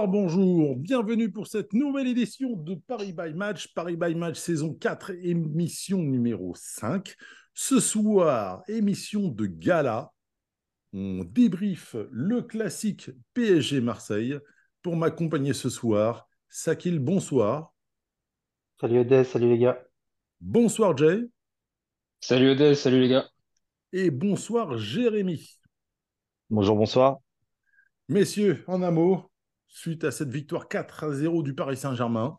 Bonsoir, bonjour, bienvenue pour cette nouvelle édition de Paris by Match, Paris by Match saison 4, émission numéro 5. Ce soir, émission de gala, on débriefe le classique PSG Marseille. Pour m'accompagner ce soir, Sakil, bonsoir. Salut Odès, salut les gars. Bonsoir Jay. Salut Odès, salut les gars. Et bonsoir Jérémy. Bonjour, bonsoir. Messieurs, en un mot, suite à cette victoire 4 à 0 du Paris Saint-Germain.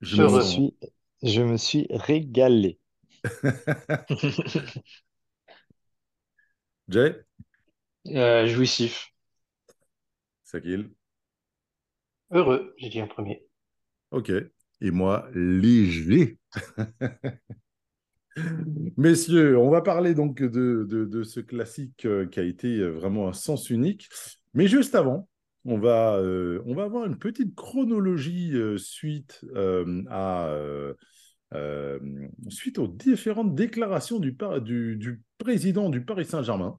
Je, me suis, je me suis régalé. Jay? Euh, jouissif. Sakil? Heureux, j'ai dit en premier. Ok. Et moi, léger. Messieurs, on va parler donc de, de, de ce classique euh, qui a été euh, vraiment un sens unique. Mais juste avant, on va, euh, on va avoir une petite chronologie euh, suite, euh, à, suite aux différentes déclarations du, président du Paris Saint-Germain.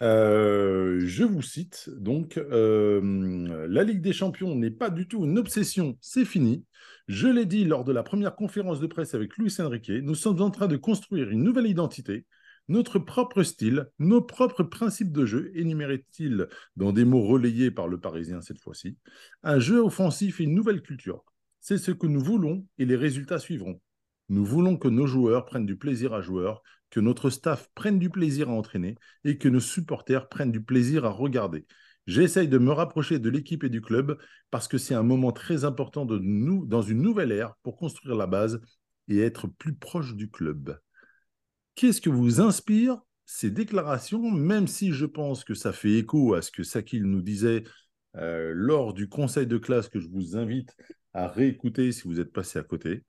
Je vous cite, donc, la Ligue des Champions n'est pas du tout une obsession, c'est fini. Je l'ai dit lors de la première conférence de presse avec Luis Enrique, nous sommes en train de construire une nouvelle identité, notre propre style, nos propres principes de jeu, énumérait-il dans des mots relayés par le Parisien cette fois-ci, un jeu offensif et une nouvelle culture. C'est ce que nous voulons et les résultats suivront. Nous voulons que nos joueurs prennent du plaisir à jouer, que notre staff prenne du plaisir à entraîner et que nos supporters prennent du plaisir à regarder. J'essaye de me rapprocher de l'équipe et du club parce que c'est un moment très important de nous, dans une nouvelle ère pour construire la base et être plus proche du club. Qu'est-ce que vous inspire ces déclarations, même si je pense que ça fait écho à ce que Sakil nous disait euh, lors du conseil de classe que je vous invite à réécouter si vous êtes passé à côté?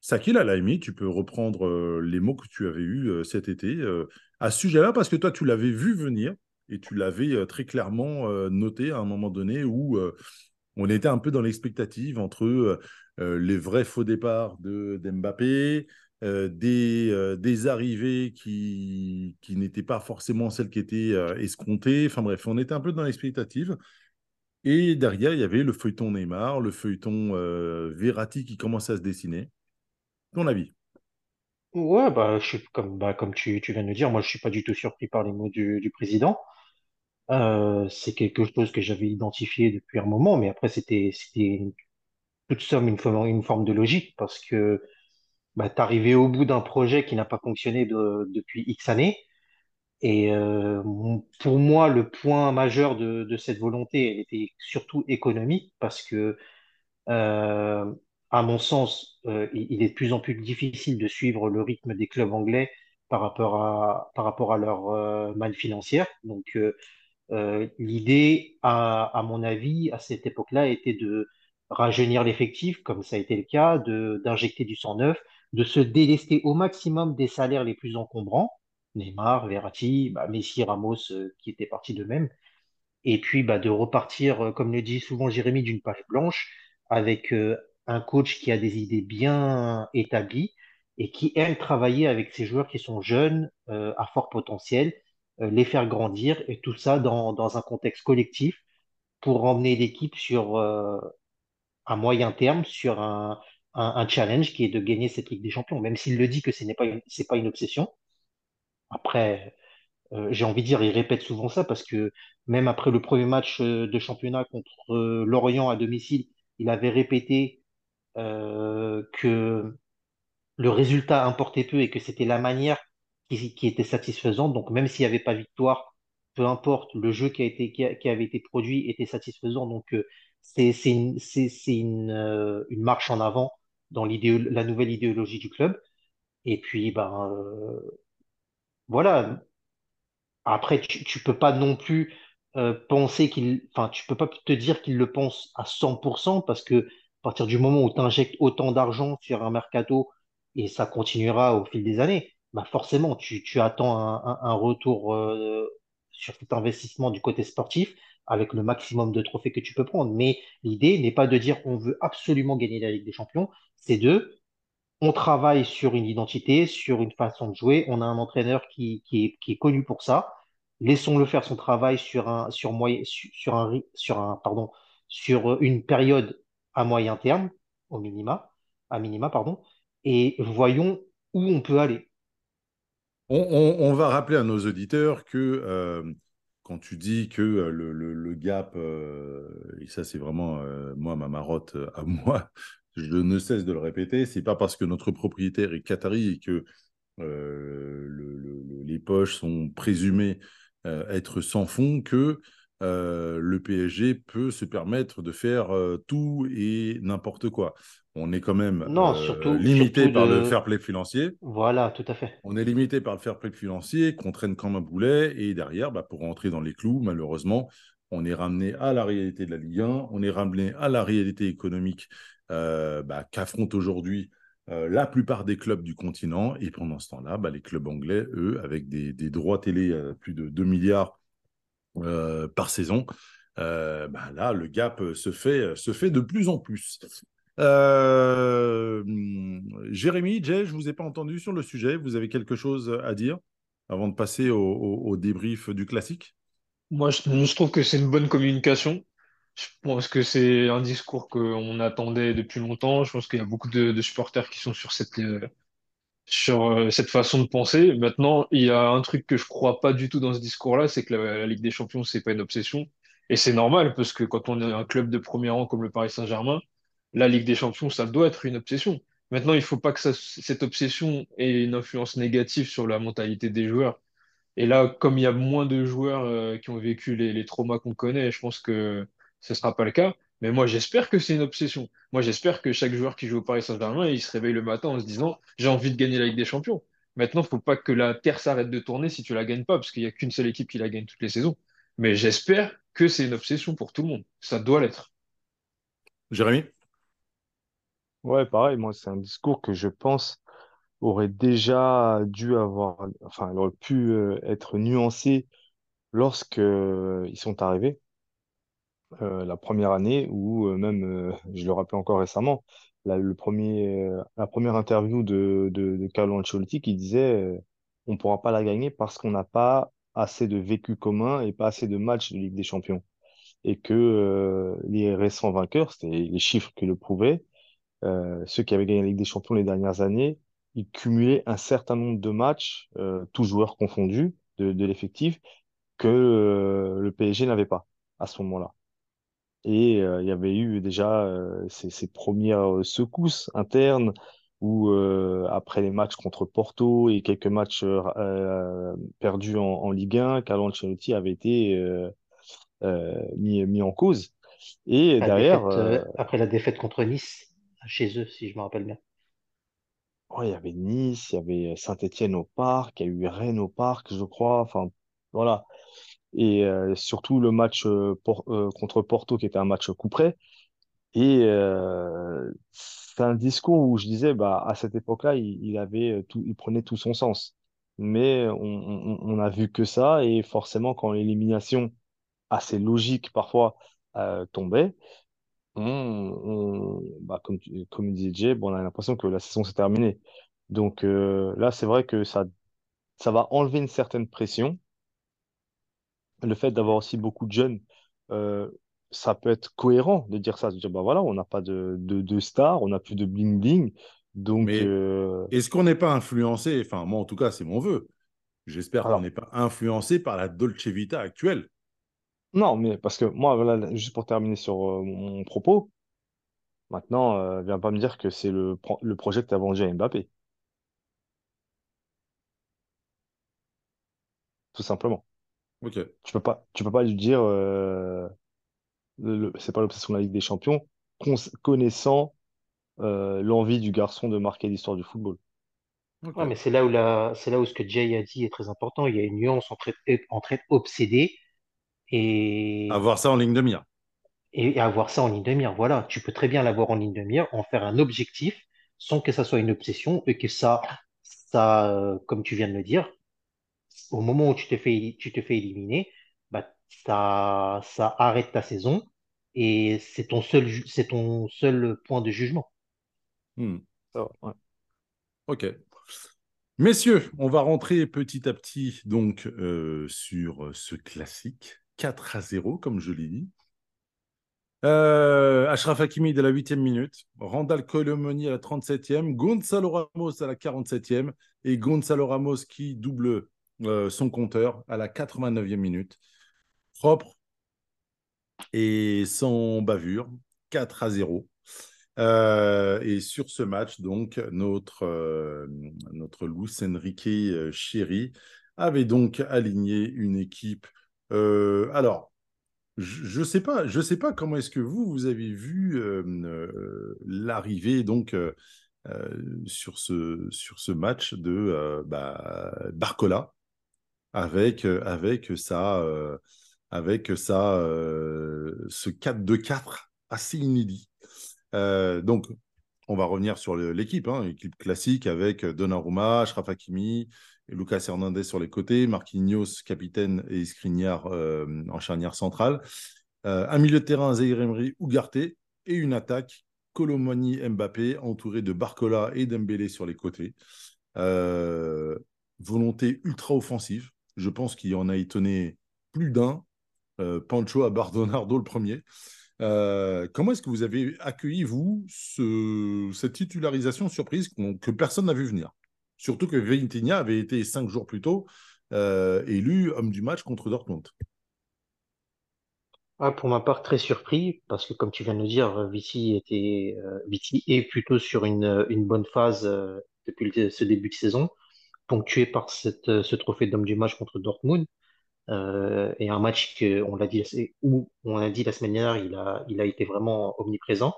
Sakil, à la limite, tu peux reprendre euh, les mots que tu avais eus euh, cet été à ce sujet-là, parce que toi, tu l'avais vu venir et tu l'avais très clairement noté à un moment donné où on était un peu dans l'expectative entre les vrais faux départs de d'Mbappé, euh, des, euh, des arrivées qui, qui n'étaient pas forcément celles qui étaient euh, escomptées. Enfin bref, on était un peu dans l'expectative. Et derrière, il y avait le feuilleton Neymar, le feuilleton Verratti qui commençait à se dessiner. Ton avis? Ouais, bah, je suis comme, bah, comme tu, tu viens de le dire, moi je suis pas du tout surpris par les mots du, du président. C'est quelque chose que j'avais identifié depuis un moment, mais après c'était toute somme une forme, une forme de logique parce que bah, t'arrivais au bout d'un projet qui n'a pas fonctionné de- depuis X années. Et euh, pour moi, le point majeur de, cette volonté, elle était surtout économique parce que Euh, à mon sens, euh, il est de plus en plus difficile de suivre le rythme des clubs anglais par rapport à, par rapport à leur manne financière. Donc, l'idée, à, à mon avis, à cette époque-là, était de rajeunir l'effectif, comme ça a été le cas, d'injecter du sang neuf, de se délester au maximum des salaires les plus encombrants. Neymar, Verratti, bah, Messi, Ramos, euh, qui étaient partis d'eux-mêmes et puis bah, de repartir, euh, comme le dit souvent Jérémy, d'une page blanche avec euh, un coach qui a des idées bien établies et qui aime travailler avec ces joueurs qui sont jeunes, à fort potentiel, les faire grandir et tout ça dans, dans un contexte collectif pour emmener l'équipe sur à moyen terme sur un, un, challenge qui est de gagner cette Ligue des Champions, même s'il le dit que ce n'est pas une, pas une obsession. Après, euh, j'ai envie de dire, il répète souvent ça parce que même après le premier match euh, de championnat contre euh, Lorient à domicile, il avait répété que le résultat importait peu et que c'était la manière qui, était satisfaisante. Donc même s'il n'y avait pas victoire, peu importe, le jeu qui a été, qui, avait été produit était satisfaisant. Donc c'est une, une marche en avant dans la nouvelle idéologie du club. Et puis, ben, euh, voilà, après, tu, tu peux pas non plus euh, penser qu'il, enfin, tu peux pas te dire qu'il le pense à 100% parce que à partir du moment où tu injectes autant d'argent sur un mercato et ça continuera au fil des années, bah forcément, tu, attends un retour euh, sur cet investissement du côté sportif avec le maximum de trophées que tu peux prendre. Mais l'idée n'est pas de dire on veut absolument gagner la Ligue des Champions, c'est de on travaille sur une identité, sur une façon de jouer. On a un entraîneur qui, qui est, connu pour ça. Laissons-le faire son travail sur un, sur moyen, sur un, sur un, pardon, sur une période à moyen terme, au minima, à minima, pardon, et voyons où on peut aller. On va rappeler à nos auditeurs que euh, quand tu dis que le, gap, et ça c'est vraiment moi ma marotte à moi, je ne cesse de le répéter, c'est pas parce que notre propriétaire est qatari et que le- le- le- les poches sont présumées être sans fond que le PSG peut se permettre de faire tout et n'importe quoi. On est quand même Non, euh, surtout, limité surtout par le fair play financier. voilà, tout à fait. On est limité par le fair play financier qu'on traîne comme un boulet et derrière, bah, pour rentrer dans les clous, malheureusement, on est ramené à la réalité de la Ligue 1, on est ramené à la réalité économique euh, bah, qu'affrontent aujourd'hui euh, la plupart des clubs du continent. Et pendant ce temps-là, bah, les clubs anglais, eux, avec des, des droits télé à plus de 2 milliards par saison, euh, bah, là, le gap se fait, se fait de plus en plus. Euh, Jérémy, Jay, je ne vous ai pas entendu sur le sujet. Vous avez quelque chose à dire avant de passer au, débrief du classique? Moi, je, trouve que c'est une bonne communication. Je pense que c'est un discours qu'on attendait depuis longtemps. Je pense qu'il y a beaucoup de, supporters qui sont sur cette, euh, euh, cette façon de penser. Maintenant, il y a un truc que je crois pas du tout dans ce discours-là, c'est que la, la Ligue des Champions, c'est pas une obsession. Et c'est normal, parce que quand on est un club de premier rang comme le Paris Saint-Germain, la Ligue des Champions, ça doit être une obsession. Maintenant, il faut pas que cette obsession ait une influence négative sur la mentalité des joueurs. Et là, comme il y a moins de joueurs euh, qui ont vécu les, les traumas qu'on connaît, je pense que ce sera pas le cas. Mais moi, j'espère que c'est une obsession. Moi, j'espère que chaque joueur qui joue au Paris Saint-Germain, il se réveille le matin en se disant, j'ai envie de gagner la Ligue des Champions. Maintenant, faut pas que la Terre s'arrête de tourner si tu la gagnes pas, parce qu'il y a qu'une seule équipe qui la gagne toutes les saisons. Mais j'espère que c'est une obsession pour tout le monde. Ça doit l'être. Jérémy? Ouais, pareil, moi, c'est un discours que je pense aurait déjà dû avoir, enfin, il aurait pu euh, être nuancé lorsque euh, ils sont arrivés, euh, la première année, ou même, je le rappelais encore récemment, la, le premier, la première interview de, de, Carlo Ancelotti qui disait on ne pourra pas la gagner parce qu'on n'a pas assez de vécu commun et pas assez de matchs de Ligue des Champions. Et que les récents vainqueurs, c'était les chiffres qui le prouvaient, euh, ceux qui avaient gagné la Ligue des Champions les dernières années, ils cumulaient un certain nombre de matchs, euh, tous joueurs confondus, de, de l'effectif, que euh, le PSG n'avait pas à ce moment-là. Et euh, il y avait eu déjà euh, ces, ces premières secousses internes où, euh, après les matchs contre Porto et quelques matchs perdus en, en Ligue 1, Carlo Ancelotti avait été euh, euh, mis, mis en cause. Et derrière, défaite, euh, après la défaite contre Nice, chez eux, si je me rappelle bien. Ouais, il y avait Nice, il y avait Saint-Étienne au parc, il y a eu Rennes au parc, je crois. Enfin, voilà. Et euh, surtout le match euh, euh, contre Porto, qui était un match coup près. Et euh, c'est un discours où je disais, bah, à cette époque-là, il, avait euh, tout, il prenait tout son sens. Mais on, on, on a vu que ça, et forcément, quand l'élimination assez logique parfois euh, tombait, on, on- bah, comme, tu- comme disait Jay, bon, on a l'impression que la saison s'est terminée. Donc euh, là, c'est vrai que ça, ça va enlever une certaine pression. Le fait d'avoir aussi beaucoup de jeunes, euh, ça peut être cohérent de dire ça, de dire, bah voilà, on n'a pas de, de, de stars, on n'a plus de bling-bling. Donc, Mais euh, est-ce qu'on n'est pas influencé, enfin moi en tout cas c'est mon vœu, j'espère qu'on n'est pas influencé par la Dolce Vita actuelle. Non, mais parce que moi, voilà, juste pour terminer sur euh, mon, mon propos, maintenant, euh, viens pas me dire que c'est le, pro- le projet que tu as vendu à Mbappé, tout simplement. Ok. Tu peux pas, tu peux pas lui dire, euh, le- le- c'est pas l'obsession de la Ligue des Champions, cons- connaissant euh, l'envie du garçon de marquer l'histoire du football. Ok. Ouais, mais c'est là où la, c'est là où ce que Jay a dit est très important. Il y a une nuance entre être, entre être obsédé et, Avoir ça en ligne de mire. et avoir ça en ligne de mire. Voilà, tu peux très bien l'avoir en ligne de mire, en faire un objectif, sans que ça soit une obsession et que ça, ça, euh, comme tu viens de le dire, au moment où tu te fais, tu te fais éliminer, bah, ça, ça arrête ta saison et c'est ton seul, c'est ton seul point de jugement. Hmm. Ouais. Ok. Messieurs, on va rentrer petit à petit donc euh, sur ce classique 4 à 0, comme je l'ai dit. Euh, Achraf Hakimi de la 8e minute, Randall Colomoni à la 37e, Gonzalo Ramos à la 47e et Gonzalo Ramos qui double euh, son compteur à la 89e minute. Propre et sans bavure, 4 à 0. Euh, et sur ce match, donc, notre, notre Luis Enrique chéri avait donc aligné une équipe. Euh, alors, je ne sais pas, je sais pas comment est-ce que vous, vous avez vu euh, euh, l'arrivée donc sur, ce, sur ce match de bah, Barcola avec, avec, sa, avec euh, ce 4-2-4 assez inédit. Donc, on va revenir sur l'équipe, hein, équipe classique avec Donnarumma, et Lucas Hernandez sur les côtés, Marquinhos, capitaine et Skriniar euh, en charnière centrale. Euh, un milieu de terrain, Zaire Emery, Ugarte, et une attaque, Colomani, Mbappé, entouré de Barcola et Dembélé sur les côtés. Euh, volonté ultra offensive. Je pense qu'il en a étonné plus d'un. Pancho à Bardonardo le premier. Comment est-ce que vous avez accueilli, vous, ce- cette titularisation surprise que personne n'a vu venir? Surtout que Vitinha avait été cinq jours plus tôt euh, élu homme du match contre Dortmund. Ah, pour ma part, très surpris, parce que comme tu viens de le dire, Vici était, euh, est plutôt sur une, bonne phase euh, depuis ce début de saison, ponctué par cette, ce trophée d'homme du match contre Dortmund. Euh, et un match que, on l'a dit, où on a dit la semaine dernière, il a, il a été vraiment omniprésent.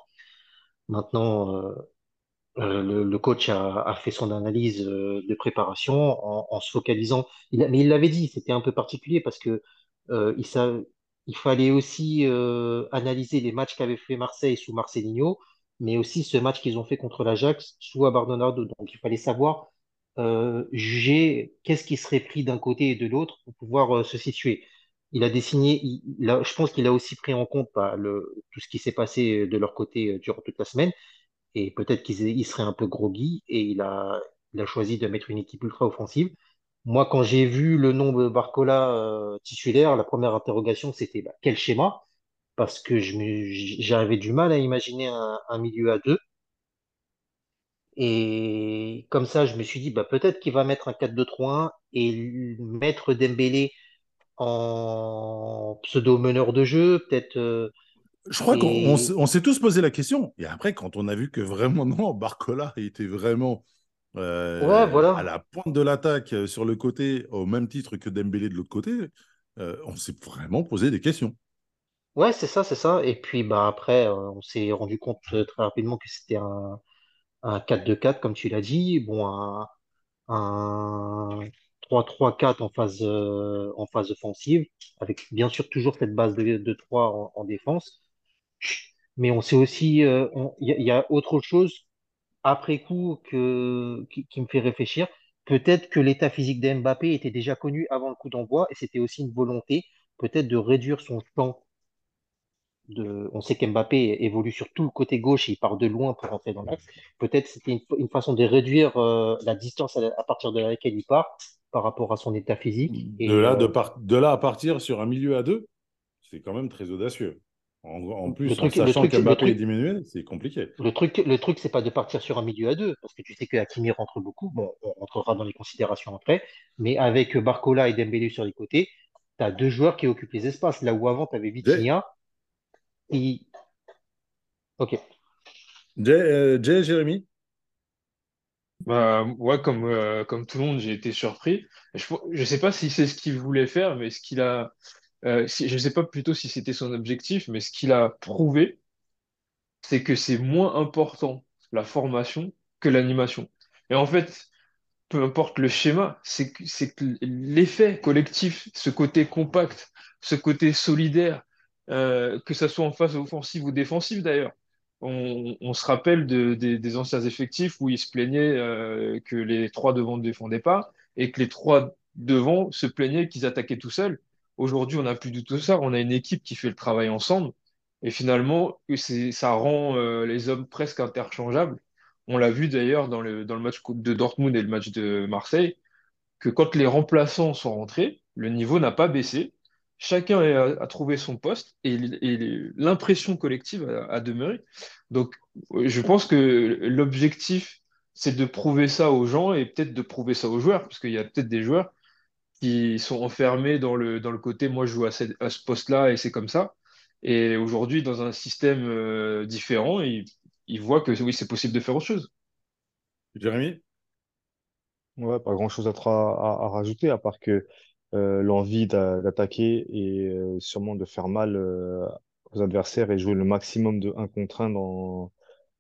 Maintenant, euh, le, coach a, fait son analyse euh, de préparation en, se focalisant. Mais il l'avait dit, c'était un peu particulier parce que euh, il, fallait aussi analyser les matchs qu'avait fait Marseille sous Marcelinho, mais aussi ce match qu'ils ont fait contre l'Ajax sous Abardonado. Donc il fallait savoir juger qu'est-ce qui serait pris d'un côté et de l'autre pour pouvoir se situer. Il a dessiné, je pense qu'il a aussi pris en compte bah, tout ce qui s'est passé de leur côté durant toute la semaine et peut-être qu'il il serait un peu groggy et il a, choisi de mettre une équipe ultra offensive. Moi, quand j'ai vu le nom de Barcola euh, titulaire, la première interrogation, c'était bah, quel schéma? Parce que j'avais du mal à imaginer un, un milieu à deux. Et comme ça, je me suis dit, bah, peut-être qu'il va mettre un 4-2-3-1 et mettre Dembélé en pseudo-meneur de jeu, peut-être. euh, Je crois qu'on on s'est tous posé la question. Et après, quand on a vu que vraiment, non, Barcola était vraiment ouais, euh, à la pointe de l'attaque euh, sur le côté, au même titre que Dembélé de l'autre côté, euh, on s'est vraiment posé des questions. Ouais, c'est ça, c'est ça. Et puis bah après, on s'est rendu compte très rapidement que c'était un, un 4-2-4, comme tu l'as dit. Bon, un, un 3-3-4 en phase, euh, en phase offensive, avec bien sûr toujours cette base de, de 3 en, en défense. Mais on sait aussi, euh, il y, a il y a autre chose après coup que, qui, qui me fait réfléchir. Peut-être que l'état physique de Mbappé était déjà connu avant le coup d'envoi et c'était aussi une volonté peut-être de réduire son de, on sait qu'Mbappé évolue sur tout le côté gauche et il part de loin pour rentrer dans l'axe. Peut-être c'était une, une façon de réduire euh, la distance à, à partir de laquelle il part par rapport à son état physique. De de, euh, par- de là à partir sur un milieu à deux, c'est quand même très audacieux. En, en le plus, en truc, le sachant truc, le qu'Mbappé est diminué, c'est compliqué. le truc, le truc, c'est pas de partir sur un milieu à deux, parce que tu sais que Hakimi rentre beaucoup. Bon, on rentrera dans les considérations après, mais avec Barcola et Dembélé sur les côtés, tu as deux joueurs qui occupent les espaces. Là où avant, tu avais Jay, Vitinha. Et... Ok. Jay, euh, Jay, Jérémy? Bah, ouais, comme, euh, comme tout le monde, j'ai été surpris. Je, je sais pas si c'est ce qu'il voulait faire, mais ce qu'il a, euh, je sais pas plutôt si c'était son objectif, mais ce qu'il a prouvé, c'est que c'est moins important la formation que l'animation. Et en fait, peu importe le schéma, c'est que, l'effet collectif, ce côté compact, ce côté solidaire, euh, que ça soit en phase offensive ou défensive d'ailleurs. On, se rappelle de- des anciens effectifs où ils se plaignaient euh, que les trois devant ne défendaient pas et que les trois devant se plaignaient qu'ils attaquaient tout seuls. Aujourd'hui, on n'a plus du tout ça. On a une équipe qui fait le travail ensemble. Et finalement, ça rend euh, les hommes presque interchangeables. On l'a vu d'ailleurs dans le, match de Dortmund et le match de Marseille, que quand les remplaçants sont rentrés, le niveau n'a pas baissé. Chacun a, trouvé son poste et, l'impression collective a, a demeuré. Donc, je pense que l'objectif, c'est de prouver ça aux gens et peut-être de prouver ça aux joueurs, parce qu'il y a peut-être des joueurs qui sont enfermés dans le, dans le côté, moi je joue à, cette- à ce poste-là et c'est comme ça. Et aujourd'hui, dans un système euh, différent, ils, ils voient que oui, c'est possible de faire autre chose. Jérémy? Ouais, pas grand-chose à, à, à rajouter, à part que euh, l'envie d'a- d'attaquer et euh, sûrement de faire mal euh, aux adversaires et jouer le maximum de un contre un dans,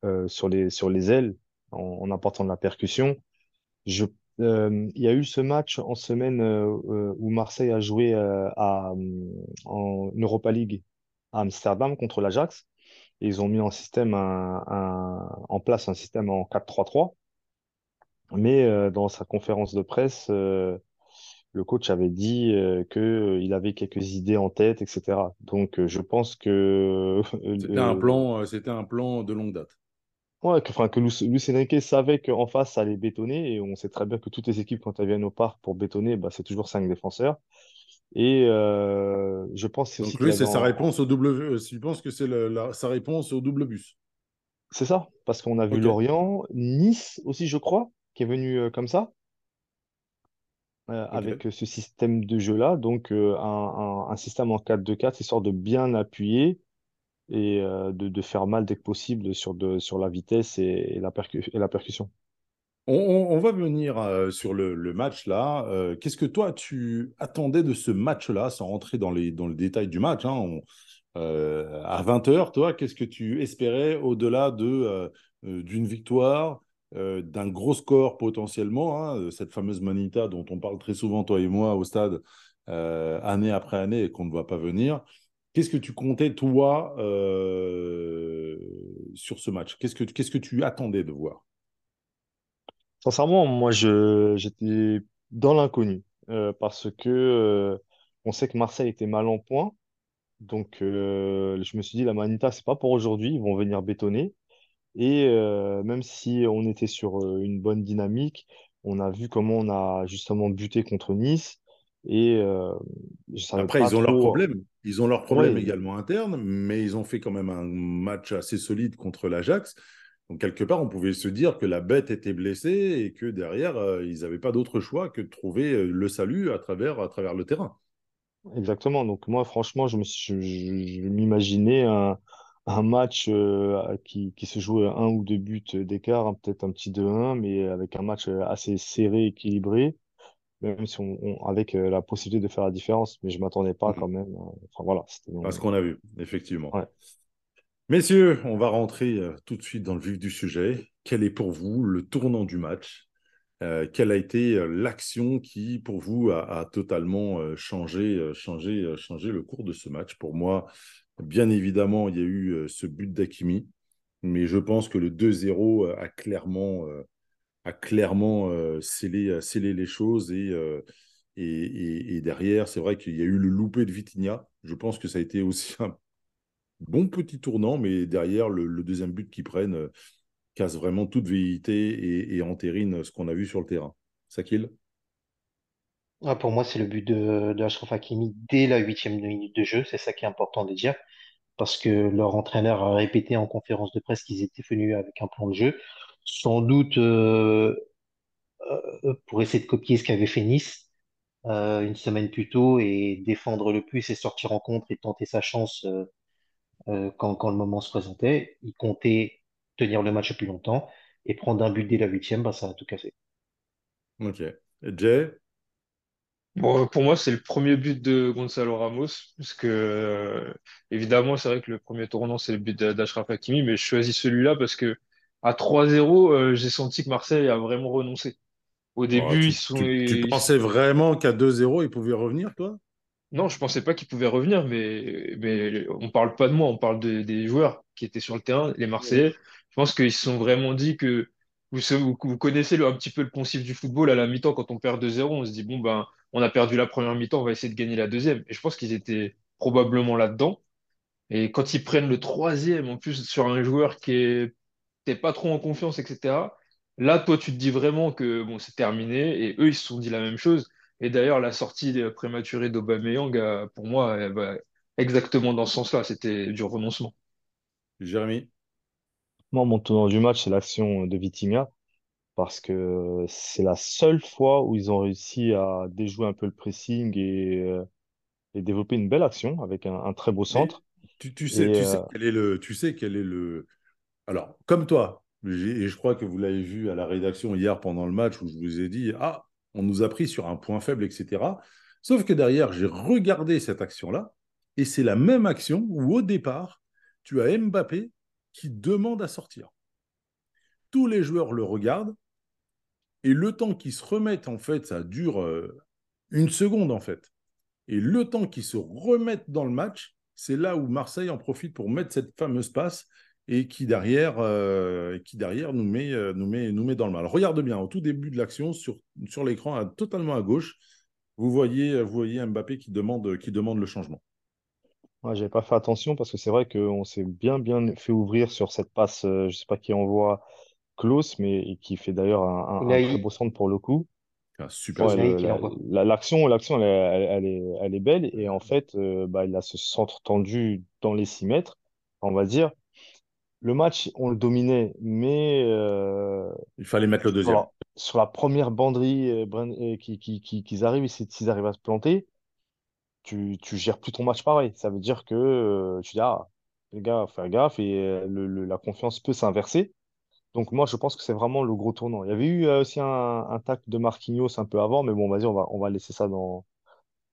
euh, sur les, sur les ailes en, en apportant de la percussion. Je, euh, il y a eu ce match en semaine euh, euh, où Marseille a joué euh, à, en Europa League à Amsterdam contre l'Ajax. Ils ont mis en système un, un- en place un système en 4-3-3. Mais dans sa conférence de presse, le coach avait dit euh, que euh, il avait quelques idées en tête, etc. Donc je pense que C'était un plan, c'était un plan de longue date. Ouais, que, enfin, que Luis Luis Enrique savait qu'en face ça allait bétonner et on sait très bien que toutes les équipes quand elles viennent au parc pour bétonner, bah, c'est toujours cinq défenseurs. Et euh, je pense aussi Donc avait c'est sa réponse au double. euh, Tu penses que c'est le- la- sa réponse au double bus? c'est ça parce qu'on a vu Ok, Lorient, Nice aussi je crois qui est venu euh, comme ça. euh, ok. avec ce système de jeu-là. Donc, euh, un, un, un système en 4-2-4, histoire de bien appuyer et euh, de, de faire mal dès que possible sur, de, sur la vitesse et, la et la percussion. On, va venir euh, sur le, match là. Euh, qu'est-ce que toi tu attendais de ce match-là, sans rentrer dans les, dans le détail du match, hein, à 20h, toi, qu'est-ce que tu espérais au-delà de, d'une victoire, d'un gros score potentiellement, hein, cette fameuse Manita dont on parle très souvent, toi et moi, au stade, année après année et qu'on ne voit pas venir? Qu'est-ce que tu comptais, toi, euh, sur ce match? Qu'est-ce que, tu attendais de voir? Sincèrement, moi, je, j'étais dans l'inconnu euh, parce que euh, on sait que Marseille était mal en point. Donc, je me suis dit, la Manita, c'est pas pour aujourd'hui. Ils vont venir bétonner. Et même si on était sur une bonne dynamique, on a vu comment on a justement buté contre Nice. Et euh, je savais Après, pas ils ont leurs problèmes. Ils ont leurs problèmes Ouais, également internes, mais ils ont fait quand même un match assez solide contre l'Ajax. Donc, quelque part, on pouvait se dire que la bête était blessée et que derrière, euh, ils n'avaient pas d'autre choix que de trouver euh, le salut à travers, à travers le terrain. exactement. Donc moi, franchement, je m'imaginais un, un match euh, qui, qui se jouait à un ou deux buts d'écart, hein, peut-être un petit 2-1, mais avec un match assez serré, équilibré, même si on, on- avec euh, la possibilité de faire la différence. Mais je m'attendais pas Mhm. quand même. euh, Enfin voilà, c'était À ce qu'on a vu, effectivement. ouais. Messieurs, on va rentrer euh, tout de suite dans le vif du sujet. Quel est pour vous le tournant du match? Euh, quelle a été l'action qui, pour vous, a, a totalement changé, changé, changé le cours de ce match? Pour moi, bien évidemment, il y a eu ce but d'Hakimi, mais je pense que le 2-0 a clairement, a clairement scellé, euh, scellé les choses et, euh, et, derrière, c'est vrai qu'il y a eu le loupé de Vitinha. Je pense que ça a été aussi un bon petit tournant, mais derrière, le, deuxième but qu'ils prennent euh, casse vraiment toute velléité et, entérine ce qu'on a vu sur le terrain. Sakil? Ah, pour moi, c'est le but de, de dès la huitième minute de jeu. C'est ça qui est important de dire. Parce que leur entraîneur a répété en conférence de presse qu'ils étaient venus avec un plan de jeu. Sans doute euh, euh, pour essayer de copier ce qu'avait fait Nice euh, une semaine plus tôt et défendre le plus et sortir en contre et tenter sa chance euh, euh, quand, quand le moment se présentait. Il comptait tenir le match plus longtemps et prendre un but dès la huitième, bah, ça a tout cassé. Ok. Jay? Bon, pour moi, c'est le premier but de Gonzalo Ramos, parce que euh, évidemment, c'est vrai que le premier tournant, c'est le but d'Achraf Hakimi, mais je choisis celui-là parce que à 3-0, euh, j'ai senti que Marseille a vraiment renoncé. Au Oh, début, ils sont, tu- tu ils- pensais vraiment qu'à 2-0, il pouvait revenir, toi? Non, je pensais pas qu'ils pouvaient revenir, mais, mais on parle pas de moi, on parle de- des joueurs qui étaient sur le terrain, les Marseillais. Je pense qu'ils se sont vraiment dit que vous, vous, vous connaissez le- un petit peu le poncif du football à la mi-temps, quand on perd 2-0, on se dit bon ben on a perdu la première mi-temps, on va essayer de gagner la deuxième. Et je pense qu'ils étaient probablement là-dedans. Et quand ils prennent le troisième, en plus sur un joueur qui est t'es pas trop en confiance, etc. Là, toi, tu te dis vraiment que bon, c'est terminé. Et eux, ils se sont dit la même chose. Et d'ailleurs, la sortie prématurée d'Aubameyang, euh, pour moi, elle va exactement dans ce sens-là. C'était du renoncement. Jérémy? Moi, mon tournant du match, c'est l'action de Vitinha, parce que c'est la seule fois où ils ont réussi à déjouer un peu le pressing et, euh, et développer une belle action avec un, un très beau Mais centre. tu, tu sais, Et tu sais euh, quel est le, tu sais quel est le. Alors, comme toi, et je crois que vous l'avez vu à la rédaction hier pendant le match où je vous ai dit, ah, on nous a pris sur un point faible, etc. Sauf que derrière, j'ai regardé cette action-là, et c'est la même action où au départ, tu as Mbappé qui demande à sortir. Tous les joueurs le regardent, et le temps qu'ils se remettent, en fait, ça dure euh, une seconde, en fait. Et le temps qu'ils se remettent dans le match, c'est là où Marseille en profite pour mettre cette fameuse passe et qui derrière, euh, qui derrière nous, met, euh, nous, met, nous met dans le mal. Regarde bien, au tout début de l'action, sur, sur l'écran, à- totalement à gauche, vous voyez, vous voyez Mbappé qui demande, qui demande le changement. Ouais, j'avais pas fait attention parce que c'est vrai qu'on s'est bien bien fait ouvrir sur cette passe, euh, je sais pas qui envoie Klose, mais et qui fait d'ailleurs un, un- un très beau centre pour le coup. Un super Ouais, la- l'action, l'action, elle, est elle, elle est, elle est belle et en fait, euh, bah, il a ce centre tendu dans les 6 mètres, on va dire. Le match, on le dominait, mais euh, Il fallait mettre le deuxième. sur la première banderie euh, Bren- euh, qui, qui, qui, qu'ils arrivent, s'ils arrivent à se planter, tu, tu gères plus ton match pareil. Ça veut dire que euh, tu dis, ah, les gars, faire gaffe et euh, le, le- la confiance peut s'inverser. Donc moi, je pense que c'est vraiment le gros tournant. Il y avait eu euh, aussi un, un de Marquinhos un peu avant, mais bon, vas-y, on va, on va laisser ça dans,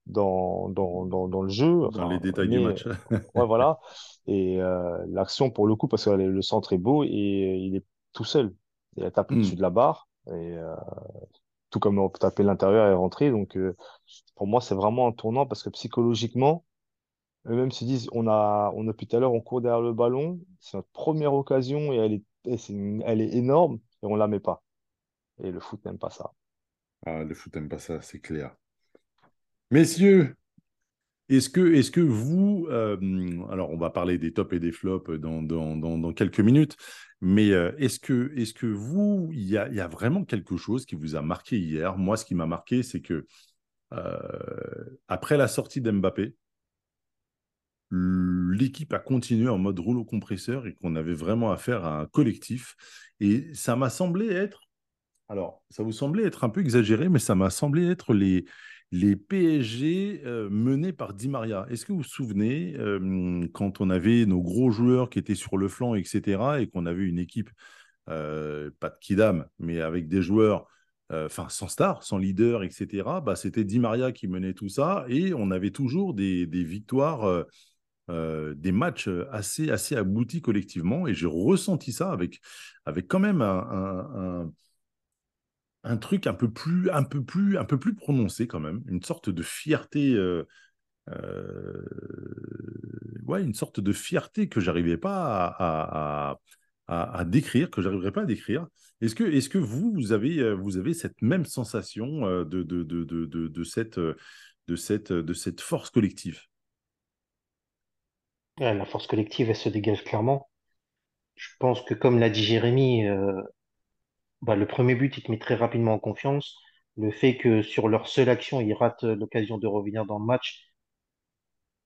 dans, dans, dans, dans le jeu. Dans les Enfin, détails du mais match. ouais, voilà. Et euh, l'action, pour le coup, parce que le centre est beau et il est tout seul. Il a tapé au-dessus de la barre. Et euh, tout comme on peut taper l'intérieur et rentrer. Donc, euh, pour moi, c'est vraiment un tournant parce que psychologiquement, eux-mêmes se disent, on a, on a depuis tout à l'heure, on court derrière le ballon. C'est notre première occasion et elle est, et une- elle est énorme et on la met pas. Et le foot n'aime pas ça. Ah, le foot n'aime pas ça, c'est clair. Messieurs, Est-ce que, est-ce que vous, euh, alors on va parler des tops et des flops dans, dans, dans, quelques minutes, mais euh, est-ce que, est-ce que vous, il y y a vraiment quelque chose qui vous a marqué hier? Moi, ce qui m'a marqué, c'est que euh, après la sortie d'Mbappé, l'équipe a continué en mode rouleau compresseur et qu'on avait vraiment affaire à un collectif. Et ça m'a semblé être alors, ça vous semblait être un peu exagéré, mais ça m'a semblé être les, les PSG menés par Di Maria. Est-ce que vous vous souvenez, quand on avait nos gros joueurs qui étaient sur le flanc, etc., et qu'on avait une équipe, pas de Kidam, mais avec des joueurs, enfin sans star, sans leader, etc., bah, c'était Di Maria qui menait tout ça, et on avait toujours des, victoires, des matchs assez, assez aboutis collectivement, et j'ai ressenti ça avec, avec quand même un- un truc un peu plus, un peu plus, un peu plus prononcé quand même, une sorte de fierté, euh, euh, ouais, une sorte de fierté que j'arrivais pas à, à, décrire, que j'arriverais pas à décrire. Est-ce que, est-ce que vous, avez, euh, vous avez cette même sensation de, de, de, de, de, cette, de, cette, de cette force collective? Ouais, la force collective, elle se dégage clairement. Je pense que comme l'a dit Jérémy, bah, le premier but, il te met très rapidement en confiance. Le fait que sur leur seule action, ils ratent l'occasion de revenir dans le match,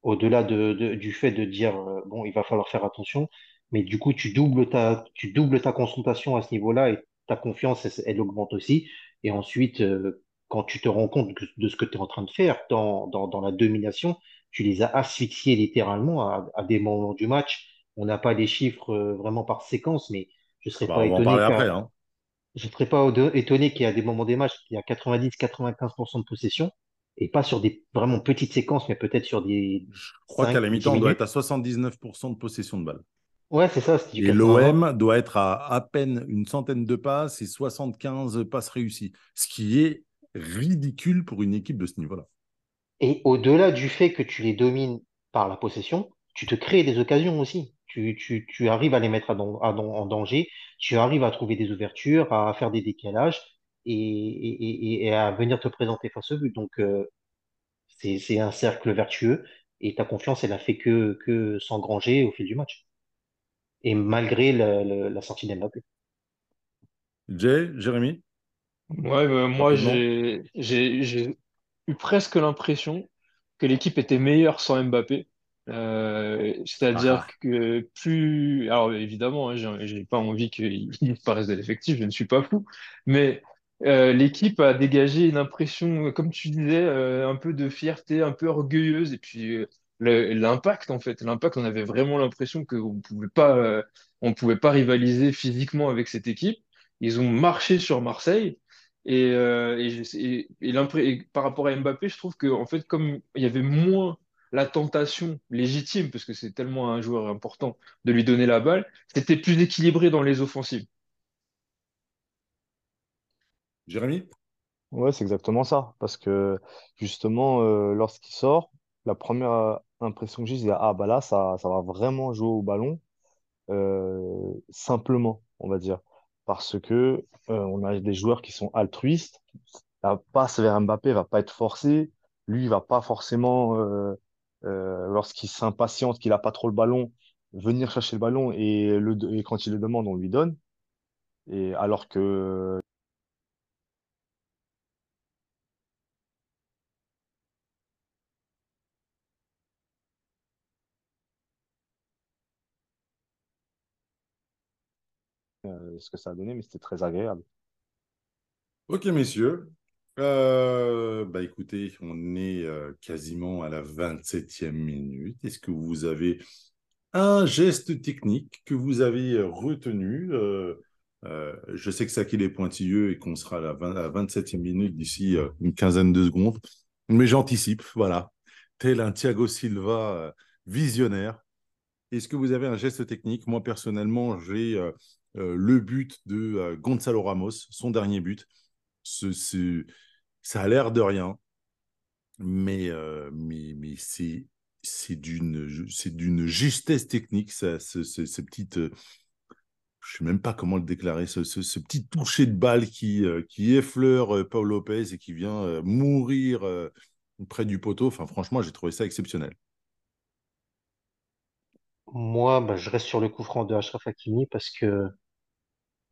au-delà de, de- du fait de dire, euh, bon, il va falloir faire attention, mais du coup, tu doubles ta, tu doubles ta concentration à ce niveau-là et ta confiance, elle, elle augmente aussi. Et ensuite, euh, quand tu te rends compte de ce que tu es en train de faire dans, dans, dans la domination, tu les as asphyxiés littéralement à, à des moments du match. On n'a pas les chiffres euh, vraiment par séquence, mais je serais bah, pas on va en étonné parler après, hein. Je ne serais pas étonné qu'il y a des moments des matchs, qu'il y a 90-95% de possession, et pas sur des vraiment petites séquences, mais peut-être sur des Je crois qu'à la 5-10 mi-temps, on doit être à 79% de possession de balle. Ouais, c'est ça, du Et 80-20. l'OM doit être à à peine une centaine de passes et 75 passes réussies, ce qui est ridicule pour une équipe de ce niveau-là. Et au-delà du fait que tu les domines par la possession, tu te crées des occasions aussi. Tu, tu, tu arrives à les mettre à à en danger, tu arrives à trouver des ouvertures, à faire des décalages. et, et, et à venir te présenter face au but. Donc, euh, c'est, c'est un cercle vertueux et ta confiance, elle a fait que, que s'engranger au fil du match. Et malgré la, la, la sortie d'Mbappé. Jay, Jérémy, Ouais, bah, moi, rapidement. j'ai, j'ai, j'ai eu presque l'impression que l'équipe était meilleure sans Mbappé. Euh, c'est-à-dire ah. que plus... Alors évidemment, hein, j'ai j'ai pas envie qu'il disparaisse de l'effectif, je ne suis pas fou, mais euh, l'équipe a dégagé une impression, comme tu disais, euh, un peu de fierté, un peu orgueilleuse, et puis euh, le- l'impact en fait, l'impact, on avait vraiment l'impression qu'on pouvait pas, euh, on pouvait pas rivaliser physiquement avec cette équipe. Ils ont marché sur Marseille. Et, euh, et, je- et- et l'impré- et par rapport à Mbappé, je trouve que en fait, comme il y avait moins la tentation légitime, parce que c'est tellement un joueur important, de lui donner la balle, c'était plus équilibré dans les offensives. Jérémy? Ouais, c'est exactement ça. Parce que justement, euh, lorsqu'il sort, la première impression que j'ai, c'est ah bah là, ça, ça va vraiment jouer au ballon euh, simplement, on va dire. Parce que euh, on a des joueurs qui sont altruistes. La passe vers Mbappé va pas être forcée. Lui, il va pas forcément, euh, lorsqu'il s'impatiente, qu'il a pas trop le ballon, venir chercher le ballon et, et quand il le demande, on lui donne. Et alors que euh, ce que ça a donné, mais c'était très agréable. Ok, messieurs. Euh, bah écoutez, on est euh, quasiment à la 27e minute. Est-ce que vous avez un geste technique que vous avez euh, retenu Je sais que ça qu'il est pointilleux et qu'on sera à la 20 à la 27e minute d'ici une quinzaine de secondes, mais j'anticipe, voilà. Tel un Thiago Silva visionnaire. Est-ce que vous avez un geste technique? Moi, personnellement, j'ai le but de Gonzalo Ramos, son dernier but. Ça a l'air de rien, mais, euh, mais, c'est, c'est d'une, c'est d'une justesse technique, ça, ce, petites, euh, je sais même pas comment le déclarer, ce, petit toucher de balle qui, euh, qui effleure Paul Lopez et qui vient mourir près du poteau. Enfin, franchement, j'ai trouvé ça exceptionnel. Moi, bah, je reste sur le coup franc de Achraf Hakimi parce que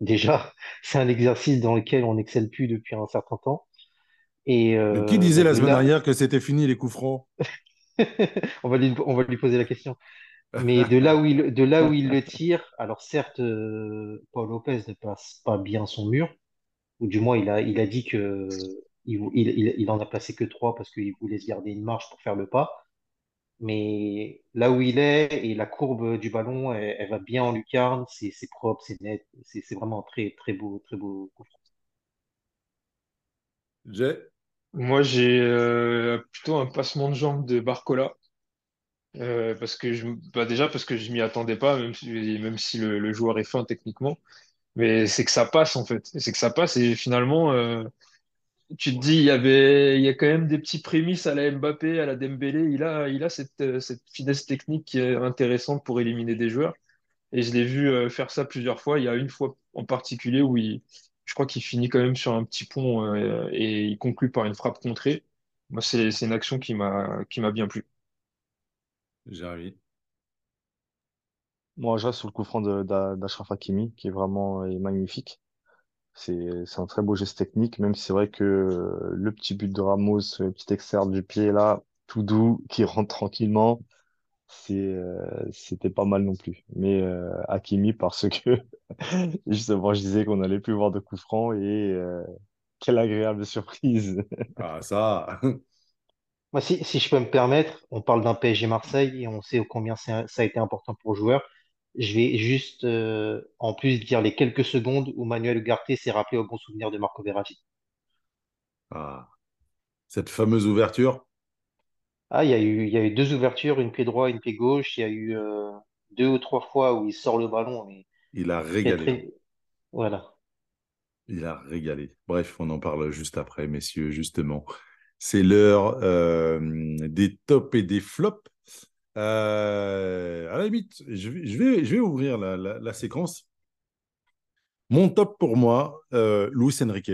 déjà, c'est un exercice dans lequel on n'excelle plus depuis un certain temps. Et Mais qui euh, disait la semaine là, dernière que c'était fini les coups francs? On va lui, on va lui poser la question. Mais de là où il, de là où il le tire, alors certes, euh, Paul Lopez ne passe pas bien son mur, ou du moins il a, il a dit que il, il, il, il en a placé que trois parce qu'il voulait se garder une marge pour faire le pas. Mais là où il est et la courbe du ballon, elle, elle va bien en lucarne, c'est propre, c'est net, c'est vraiment un très très beau très beau. J'ai Moi, j'ai euh, plutôt un passement de jambe de Barcola. euh, parce que je, bah déjà parce que je m'y attendais pas, même si, même si le, le joueur est fin techniquement, mais c'est que ça passe en fait, c'est que ça passe et finalement euh, tu te dis, il y avait, il y a quand même des petits prémices à la Mbappé, à la Dembélé. Il a, il a cette, euh, cette finesse technique qui est intéressante pour éliminer des joueurs. Et je l'ai vu euh, faire ça plusieurs fois. Il y a une fois en particulier où il, je crois qu'il finit quand même sur un petit pont euh, et il conclut par une frappe contrée. Moi, c'est, c'est une action qui m'a, qui m'a bien plu. Jérémy. Moi, je reste sur le coup franc de- d'A- d'Achraf Hakimi, qui est vraiment euh, magnifique. C'est, un très beau geste technique, même si c'est vrai que euh, le petit but de Ramos, le petit externe du pied là, tout doux, qui rentre tranquillement, euh, c'était pas mal non plus. Mais euh, Hakimi, parce que justement, je disais qu'on allait plus voir de coups francs et euh, quelle agréable surprise. Ah, ça. Moi, si, si je peux me permettre, on parle d'un PSG Marseille et on sait combien c'est- ça a été important pour le joueur. Je vais juste, euh, en plus, dire les quelques secondes où Manuel Ugarte s'est rappelé au bon souvenir de Marco Verratti. Ah, cette fameuse ouverture, Ah, il y a eu, il y a eu deux ouvertures, une pied droit, une pied gauche. Il y a eu euh, deux ou trois fois où il sort le ballon, mais il a régalé. très, voilà. Il a régalé. Bref, on en parle juste après, messieurs, justement. C'est l'heure euh, des tops et des flops. Euh, à la limite, je vais, ouvrir la, séquence. Mon top pour moi, euh, Luis Enrique.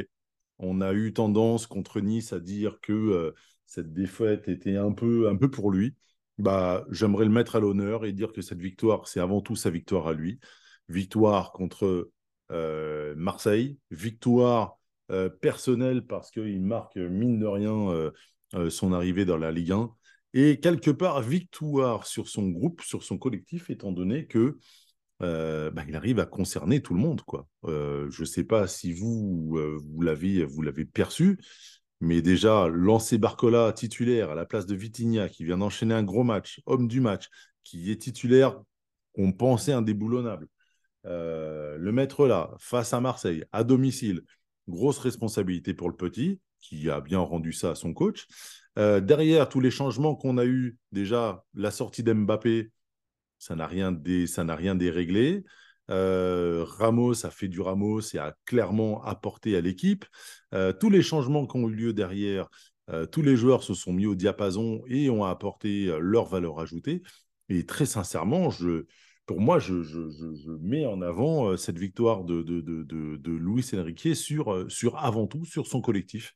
On a eu tendance contre Nice à dire que euh, cette défaite était un peu, pour lui. Bah, j'aimerais le mettre à l'honneur et dire que cette victoire, c'est avant tout sa victoire à lui. Victoire contre euh, Marseille, victoire personnelle parce qu'il marque, mine de rien, son arrivée dans la Ligue 1. Et quelque part, victoire sur son groupe, sur son collectif, étant donné que euh, bah, il arrive à concerner tout le monde. Quoi. Euh, je ne sais pas si vous, euh, vous l'avez perçu, mais déjà, lancer Barcola titulaire à la place de Vitinha, qui vient d'enchaîner un gros match, homme du match, qui est titulaire, on pensait indéboulonnable. le mettre là, face à Marseille, à domicile, grosse responsabilité pour le petit, qui a bien rendu ça à son coach. derrière tous les changements qu'on a eus, déjà la sortie d'Mbappé, ça n'a rien, dé, rien déréglé. Euh, Ramos a fait du Ramos et a clairement apporté à l'équipe. Euh, tous les changements qui ont eu lieu derrière, euh, tous les joueurs se sont mis au diapason et ont apporté leur valeur ajoutée. Et très sincèrement, je, pour moi, je, je, je mets en avant cette victoire de, de, de, de Luis Enrique sur, sur, avant tout sur son collectif.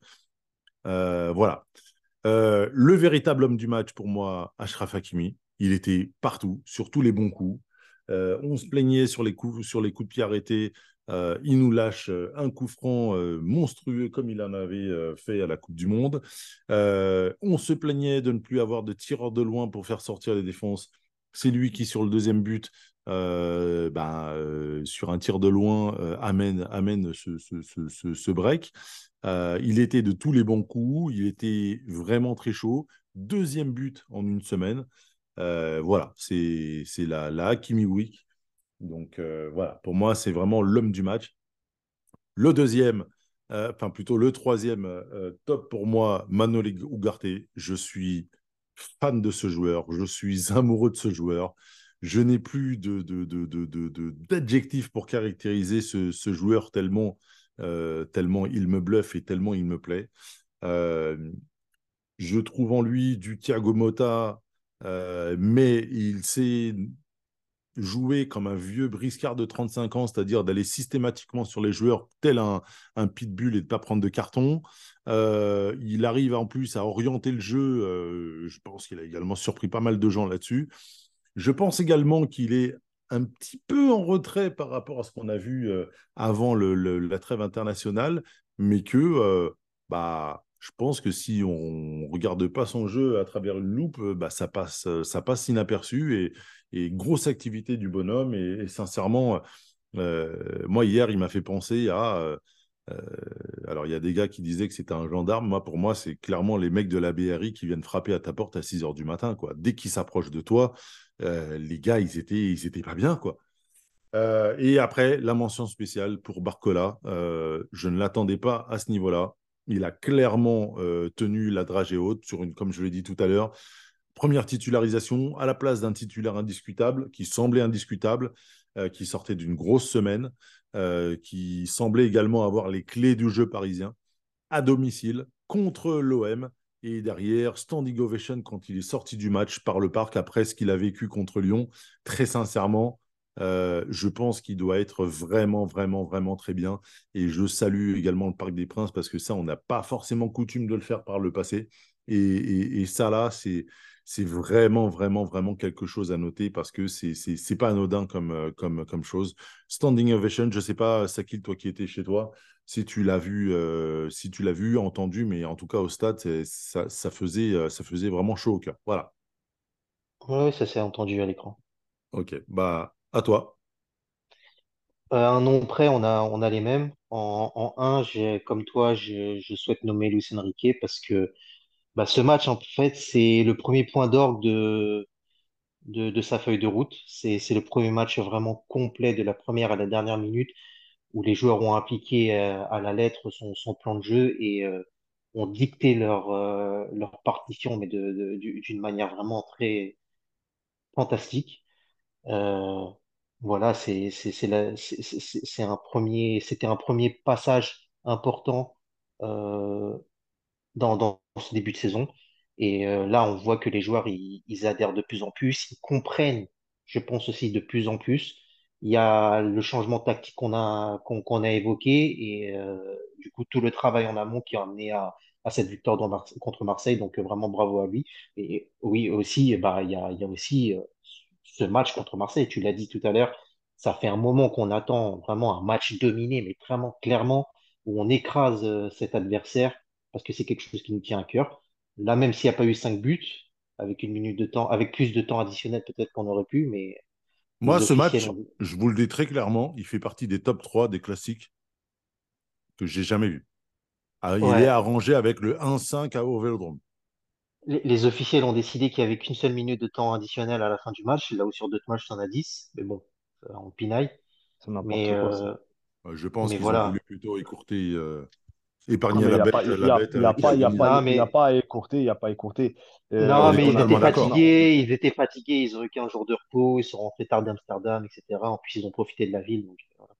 Voilà. le véritable homme du match pour moi, Ashraf Hakimi. Il était partout, sur tous les bons coups. Euh, on se plaignait sur les coups, sur les coups de pied arrêtés. Euh, il nous lâche euh, un coup franc monstrueux comme il en avait fait à la Coupe du Monde. on se plaignait de ne plus avoir de tireur de loin pour faire sortir les défenses. C'est lui qui, sur le deuxième but, ben, sur un tir de loin, amène, amène ce, break. il était de tous les bons coups. Il était vraiment très chaud. Deuxième but en une semaine. Euh, voilà, c'est la, la Hakimi Week. Donc euh, voilà, pour moi, c'est vraiment l'homme du match. Le deuxième, euh, enfin plutôt le troisième top pour moi, Manoli Ugarte. Je suis fan de ce joueur, je suis amoureux de ce joueur. Je n'ai plus de, d'adjectifs de, pour caractériser ce, joueur tellement, tellement il me bluffe et tellement il me plaît. je trouve en lui du Thiago Motta euh, mais il s'est joué comme un vieux briscard de 35 ans, c'est-à-dire d'aller systématiquement sur les joueurs tel un, pitbull et de ne pas prendre de carton. Euh, il arrive en plus à orienter le jeu. Euh, je pense qu'il a également surpris pas mal de gens là-dessus. Je pense également qu'il est un petit peu en retrait par rapport à ce qu'on a vu avant le, la trêve internationale, mais que bah, je pense que si on regarde pas son jeu à travers une loupe, euh, bah, ça, passe, euh, ça passe inaperçu et, grosse activité du bonhomme. Et, sincèrement, euh, moi, hier, il m'a fait penser à. Alors, il y a des gars qui disaient que c'était un gendarme. Moi, pour moi, c'est clairement les mecs de la BRI qui viennent frapper à ta porte à 6 h du matin. Quoi. Dès qu'ils s'approchent de toi, les gars, ils étaient, ils étaient pas bien. quoi. et après, la mention spéciale pour Barcola. je ne l'attendais pas à ce niveau-là. Il a clairement euh, tenu la dragée haute sur une, comme je l'ai dit tout à l'heure, première titularisation à la place d'un titulaire indiscutable qui semblait indiscutable, euh, qui sortait d'une grosse semaine, euh, qui semblait également avoir les clés du jeu parisien à domicile contre l'OM. Et derrière, standing ovation quand il est sorti du match par le parc après ce qu'il a vécu contre Lyon. Très sincèrement, euh, je pense qu'il doit être vraiment, vraiment, vraiment très bien. Et je salue également le Parc des Princes parce que ça, on n'a pas forcément coutume de le faire par le passé. Et, ça, là, c'est, c'est vraiment, vraiment, vraiment quelque chose à noter parce que c'est, c'est, pas anodin comme, euh, comme, comme chose. Standing ovation, je ne sais pas, Sakil, toi qui étais chez toi, si tu l'as vu, euh, si tu l'as vu, entendu, mais en tout cas au stade, ça, ça, faisait, ça faisait vraiment chaud au cœur. Voilà. Oui, ça s'est entendu à l'écran. Ok, bah à toi. Euh, un nom près, on a, on a les mêmes. En, en un, comme toi, je, je souhaite nommer Luis Enrique parce que bah, ce match, en fait, c'est le premier point d'orgue de, de, de sa feuille de route. C'est, c'est le premier match vraiment complet de la première à la dernière minute où les joueurs ont appliqué euh, à la lettre son, son plan de jeu et euh, ont dicté leur, euh, leur partition, mais de, de- du- d'une manière vraiment très fantastique. Euh, voilà, c'est c'est c'est la- c'est un premier c'était un premier passage important euh, dans ce début de saison. Et euh, là, on voit que les joueurs ils, adhèrent de plus en plus, ils comprennent, je pense aussi de plus en plus. Il y a le changement tactique qu'on a a évoqué et euh, du coup, tout le travail en amont qui a amené à, à cette victoire contre Marseille. Donc, euh, vraiment bravo à lui. Et oui, aussi, bah, il y a, il y a aussi ce match contre Marseille. Tu l'as dit tout à l'heure, ça fait un moment qu'on attend vraiment un match dominé, mais vraiment clairement, où on écrase cet adversaire parce que c'est quelque chose qui nous tient à cœur. Là, même s'il n'y a pas eu cinq buts, avec une minute de temps, avec plus de temps additionnel, peut-être qu'on aurait pu, mais Moi, ce match, je vous le dis très clairement, il fait partie des top 3 des classiques que j'ai jamais vus. Ah, il est arrangé avec le 1-5 à- au Vélodrome. les, les officiels ont décidé qu'il n'y avait qu'une seule minute de temps additionnel à la fin du match, là où sur d'autres matchs, t'en as 10, mais bon, euh, on pinaille. C'est Mais, n'importe quoi, ça. euh, Je pense qu'ils ont voulu voilà. plutôt écourter, euh, épargner il la n'y bête, il la a, pas, a Non, a à écourter, il n'y a pas à écourter. Non, on Euh, est mais ils étaient non. fatigués, ils étaient fatigués, ils ont eu qu'un jour de repos, ils sont rentrés tard d'Amsterdam, etc. En plus, ils ont profité de la ville, donc, voilà.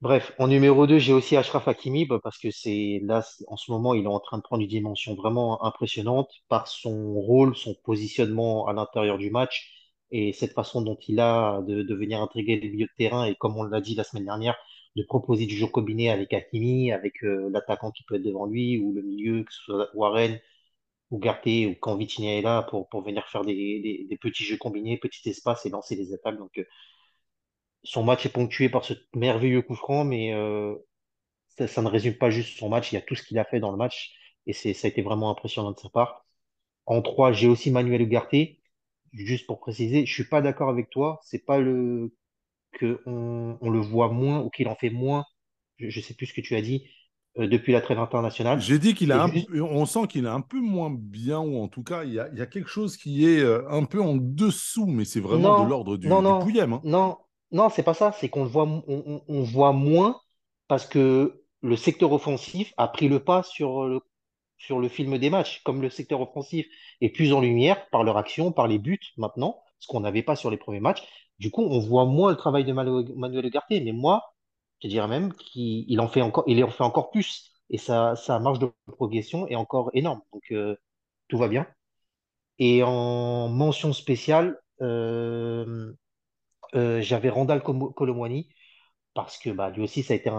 Bref, en numéro 2, j'ai aussi Achraf Hakimi, bah, parce que c'est là, en ce moment, il est en train de prendre une dimension vraiment impressionnante par son rôle, son positionnement à l'intérieur du match et cette façon dont il a de, de venir intriguer les milieux de terrain et comme on l'a dit la semaine dernière, de proposer du jeu combiné avec Hakimi, avec euh, l'attaquant qui peut être devant lui ou le milieu, que ce soit Warren ou Garté ou quand Vitinha est là pour, venir faire des, petits jeux combinés, petits espaces et lancer des attaques. Donc, euh, son match est ponctué par ce merveilleux coup franc, mais euh, ça, ne résume pas juste son match, il y a tout ce qu'il a fait dans le match et ça a été vraiment impressionnant de sa part. En 3, j'ai aussi Manuel Ugarte. Juste pour préciser, je suis pas d'accord avec toi. C'est pas le que on, le voit moins ou qu'il en fait moins. Je, je sais plus ce que tu as dit euh, depuis la trêve internationale. J'ai dit qu'il a un, juste. on sent qu'il est un peu moins bien, ou en tout cas, il y a, il y a quelque chose qui est euh, un peu en dessous, mais c'est vraiment de Non, l'ordre non, du, du non, pouillem. hein. non, non, c'est pas ça. C'est qu'on le voit, on, on- on voit moins parce que le secteur offensif a pris le pas sur le, sur le film des matchs. Comme le secteur offensif est plus en lumière par leur action, par les buts maintenant, ce qu'on n'avait pas sur les premiers matchs. Du coup, on voit moins le travail de Manuel Ugarte. Mais moi, je dirais même qu'il il en fait encore, en fait encore plus. Et sa, marge de progression est encore énorme. Donc, euh, tout va bien. Et en mention spéciale, euh, euh, j'avais Randall Colo- Colomwani parce que bah, lui aussi, ça a été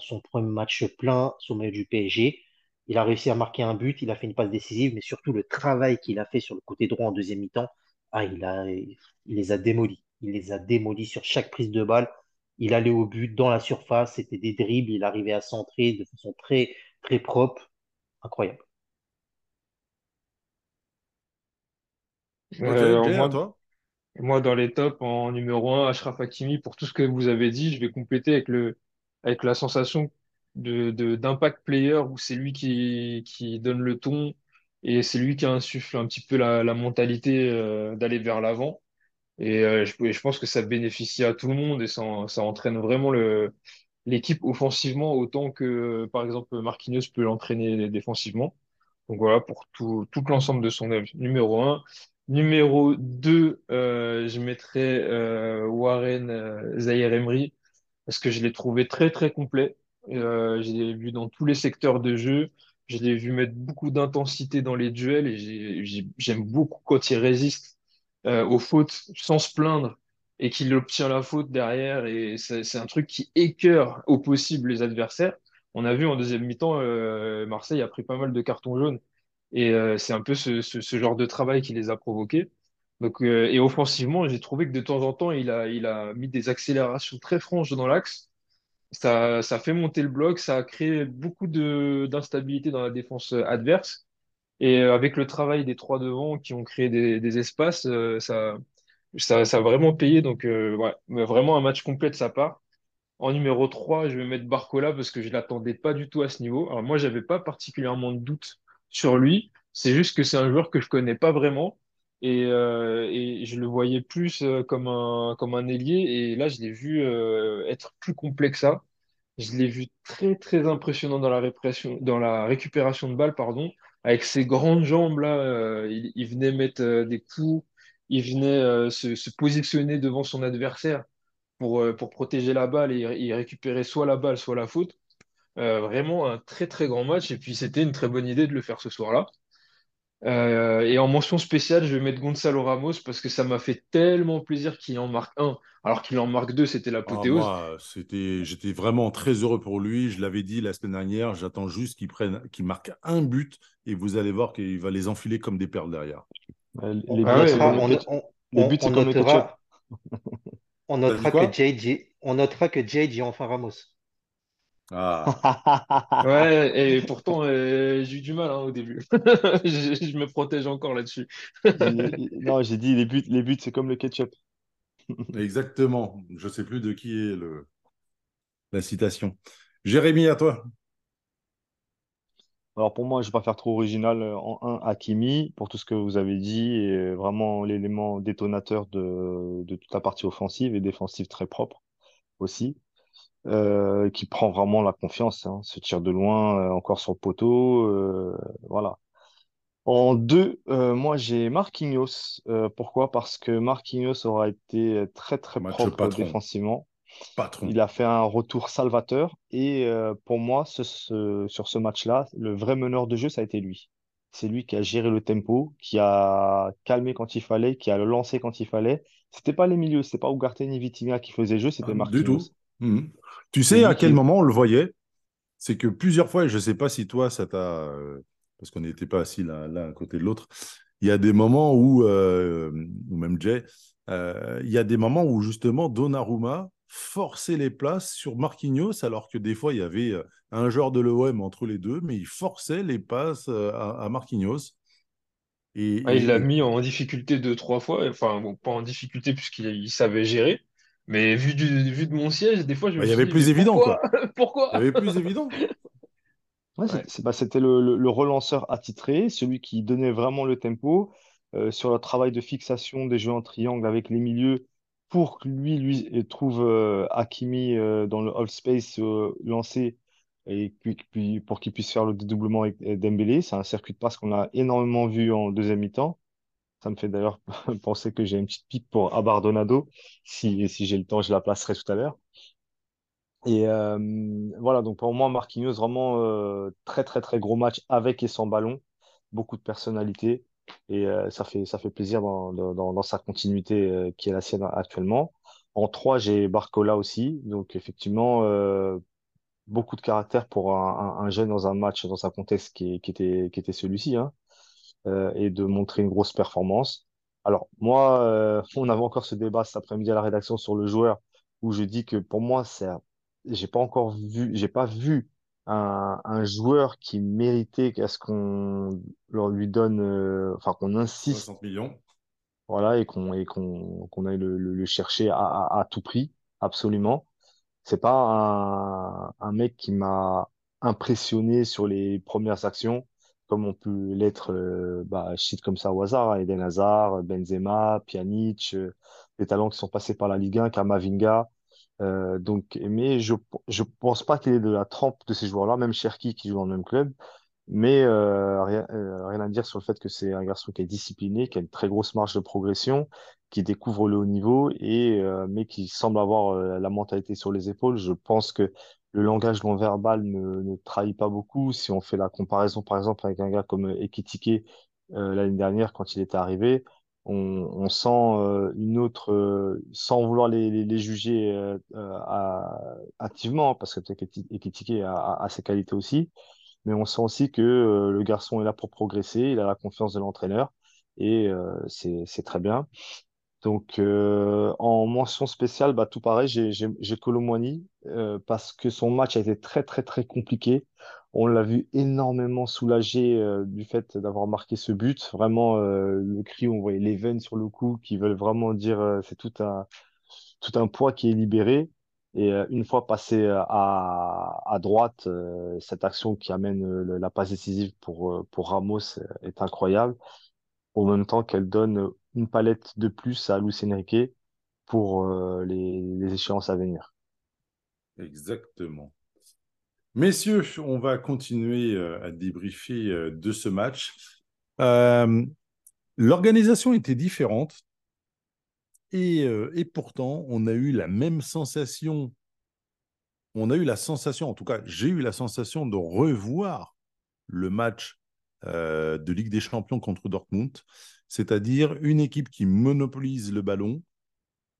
son premier match plein sous maillot du PSG. Il a réussi à marquer un but, il a fait une passe décisive, mais surtout le travail qu'il a fait sur le côté droit en deuxième mi-temps, ah, il les a démolis. Il les a démolis sur chaque prise de balle. Il allait au but dans la surface, c'était des dribbles, il arrivait à centrer de façon très, très propre. Incroyable. Ok, Euh, moi, toi? moi, dans les tops, en numéro un, Achraf Hakimi, pour tout ce que vous avez dit, je vais compléter avec le, avec la sensation de, de, d'impact player où c'est lui qui, qui donne le ton et c'est lui qui insuffle un petit peu la, la mentalité euh, d'aller vers l'avant. Et euh, je, pense que ça bénéficie à tout le monde et ça, entraîne vraiment l'équipe offensivement autant que, par exemple, Marquinhos peut l'entraîner défensivement. Donc voilà, pour tout, l'ensemble de son œuvre. Numéro un. Numéro 2, euh, je mettrais euh, Warren euh, Zaïre-Emery parce que je l'ai trouvé très très complet. Je l'ai vu dans tous les secteurs de jeu. Je l'ai vu mettre beaucoup d'intensité dans les duels et j'ai- j'ai- j'aime beaucoup quand il résiste euh, aux fautes sans se plaindre et qu'il obtient la faute derrière. Et c'est un truc qui écœure au possible les adversaires. On a vu en deuxième mi-temps, euh, Marseille a pris pas mal de cartons jaunes et euh, c'est un peu ce, ce, genre de travail qui les a provoqués. Donc, et offensivement, j'ai trouvé que de temps en temps, il a, il a mis des accélérations très franches dans l'axe. Ça, ça fait monter le bloc, ça a créé beaucoup d'instabilité dans la défense adverse. Et euh, avec le travail des trois devant qui ont créé des, espaces, euh, ça, ça, a vraiment payé. Donc, euh, ouais, vraiment un match complet de sa part. En numéro 3, je vais mettre Barcola parce que je l'attendais pas du tout à ce niveau. Alors moi, j'avais pas particulièrement de doute sur lui. C'est juste que c'est un joueur que je connais pas vraiment. Et, je le voyais plus comme un, comme un ailier. Et là, je l'ai vu être plus complet que ça. Je l'ai vu très, très impressionnant dans la récupération de balles. Avec ses grandes jambes, là, euh, il, il venait mettre euh, des coups. Il venait euh, se, positionner devant son adversaire pour, protéger la balle et, et récupérer soit la balle, soit la faute. Vraiment un très très grand match et puis c'était une très bonne idée de le faire ce soir-là. Euh, et en mention spéciale, je vais mettre Gonzalo Ramos parce que ça m'a fait tellement plaisir qu'il en marque un, alors qu'il en marque deux, c'était Ah, l'apothéose. moi, c'était, j'étais vraiment très heureux pour lui. Je l'avais dit la semaine dernière. J'attends juste qu'il prenne, qu'il marque un but et vous allez voir qu'il va les enfiler comme des perles derrière. Les On buts, Ah ouais, c'est notera, comme on, on- on- buts, c'est on comme le ketchup. notera, on T'as dit notera quoi? que Jay dit, on notera que dit enfin Ramos. Ah, Ouais, et pourtant, euh, j'ai eu du mal hein, au début. Je, je me protège encore là-dessus. Non, j'ai dit les buts, les buts, c'est comme le ketchup. exactement. Je sais plus de qui est le, la citation. Jérémy, à toi. Alors pour moi, je vais pas faire trop original. euh, En un, Hakimi, pour tout ce que vous avez dit, et vraiment l'élément détonateur de, de toute la partie offensive et défensive très propre aussi, euh, qui prend vraiment la confiance, hein, se tire de loin, euh, encore sur le poteau, euh, voilà. En deux, moi j'ai Marquinhos. Pourquoi? Parce que Marquinhos aura été très très Match propre patron. défensivement. Patron. Il a fait un retour salvateur et pour moi, ce- ce- sur ce match-là, le vrai meneur de jeu, ça a été lui. C'est lui qui a géré le tempo, qui a calmé quand il fallait, qui a lancé quand il fallait. C'était pas les milieux, c'était pas Ugarte ni Vitinha qui faisaient le jeu, Ah, c'était du Marquinhos. tout. Mhm. Tu sais à quel moment on le voyait? C'est que plusieurs fois, et je ne sais pas si toi, ça t'a. euh, parce qu'on n'était pas assis l'un à côté de l'autre, il y a des moments où, euh, ou même Jay, euh, il y a des moments où justement Donnarumma forçait les places sur Marquinhos, alors que des fois, il y avait un joueur de l'OM entre les deux, mais il forçait les passes à, à Marquinhos. Et, Ah, il et- l'a mis en difficulté deux, trois fois. Enfin, bon, pas en difficulté puisqu'il il savait gérer. Mais vu, du, vu de mon siège, des fois, je bah, me il y suis avait plus évident, pourquoi? quoi. Il y Pourquoi? avait plus évident. Ouais, Ouais. bah, c'était le, le- le relanceur attitré, celui qui donnait vraiment le tempo euh, sur le travail de fixation des jeux en triangle avec les milieux pour que lui, lui euh, trouve euh, Hakimi euh, dans le half space euh, lancé et puis, puis pour qu'il puisse faire le dédoublement avec Dembélé. C'est un circuit de passe qu'on a énormément vu en deuxième mi-temps. Ça me fait d'ailleurs penser que j'ai une petite pique pour Abardonado. Si, si j'ai le temps, je la placerai tout à l'heure. Et euh, voilà, donc pour moi, Marquinhos, vraiment euh, très très très gros match avec et sans ballon, beaucoup de personnalité et euh, ça fait ça fait plaisir dans, dans, sa continuité qui est la sienne actuellement. En trois, j'ai Barcola aussi, donc effectivement beaucoup de caractère pour un, un, un jeune dans un match, dans un contexte qui, qui était qui était celui-ci, hein, euh, et de montrer une grosse performance. Alors moi, euh, on avait encore ce débat cet après-midi à la rédaction sur le joueur où je dis que pour moi, c'est, j'ai pas encore vu, j'ai pas vu un, un joueur qui méritait qu'à ce qu'on leur lui donne, euh, enfin qu'on insiste, 60 millions. voilà, et qu'on et qu'on qu'on aille le, le, le chercher à, à, à tout prix, absolument. C'est pas un, un mec qui m'a impressionné sur les premières actions, comme on peut l'être, euh, bah, je cite comme ça au hasard, Eden Hazard, Benzema, Pjanic, euh, des talents qui sont passés par la Ligue 1, Kamavinga. Euh, donc, mais je je pense pas qu'il est de la trempe de ces joueurs-là, même Cherki qui joue dans le même club. Mais euh, rien, rien à dire sur le fait que c'est un garçon qui est discipliné, qui a une très grosse marge de progression, qui découvre le haut niveau et mais qui semble avoir la mentalité sur les épaules. Je pense que le langage non verbal ne, trahit pas beaucoup. Si on fait la comparaison, par exemple, avec un gars comme Ekitike euh, l'année dernière quand il était arrivé, on, sent euh, une autre, euh, sans vouloir les, juger euh, euh, à- activement, parce que qu'Ekitike a, ses qualités aussi mais on sent aussi que euh, le garçon est là pour progresser, il a la confiance de l'entraîneur et euh, c'est très bien. Donc euh, en mention spéciale, bah, tout pareil, j'ai Muani, euh, parce que son match a été très très très compliqué. On l'a vu énormément soulagé euh, du fait d'avoir marqué ce but. Vraiment euh, le cri, on voyait les veines sur le cou qui veulent vraiment dire euh, c'est tout un tout un poids qui est libéré. Et euh, une fois passé à, à droite, cette action qui amène la passe décisive pour, pour Ramos est incroyable, au même temps qu'elle donne une palette de plus à Luis Enrique pour euh, les, échéances à venir. Exactement. Messieurs, on va continuer euh, à débriefer euh, de ce match. L'organisation était différente et, et pourtant, on a eu la même sensation. On a eu la sensation, en tout cas, j'ai eu la sensation de revoir le match de Ligue des Champions contre Dortmund, c'est-à-dire une équipe qui monopolise le ballon,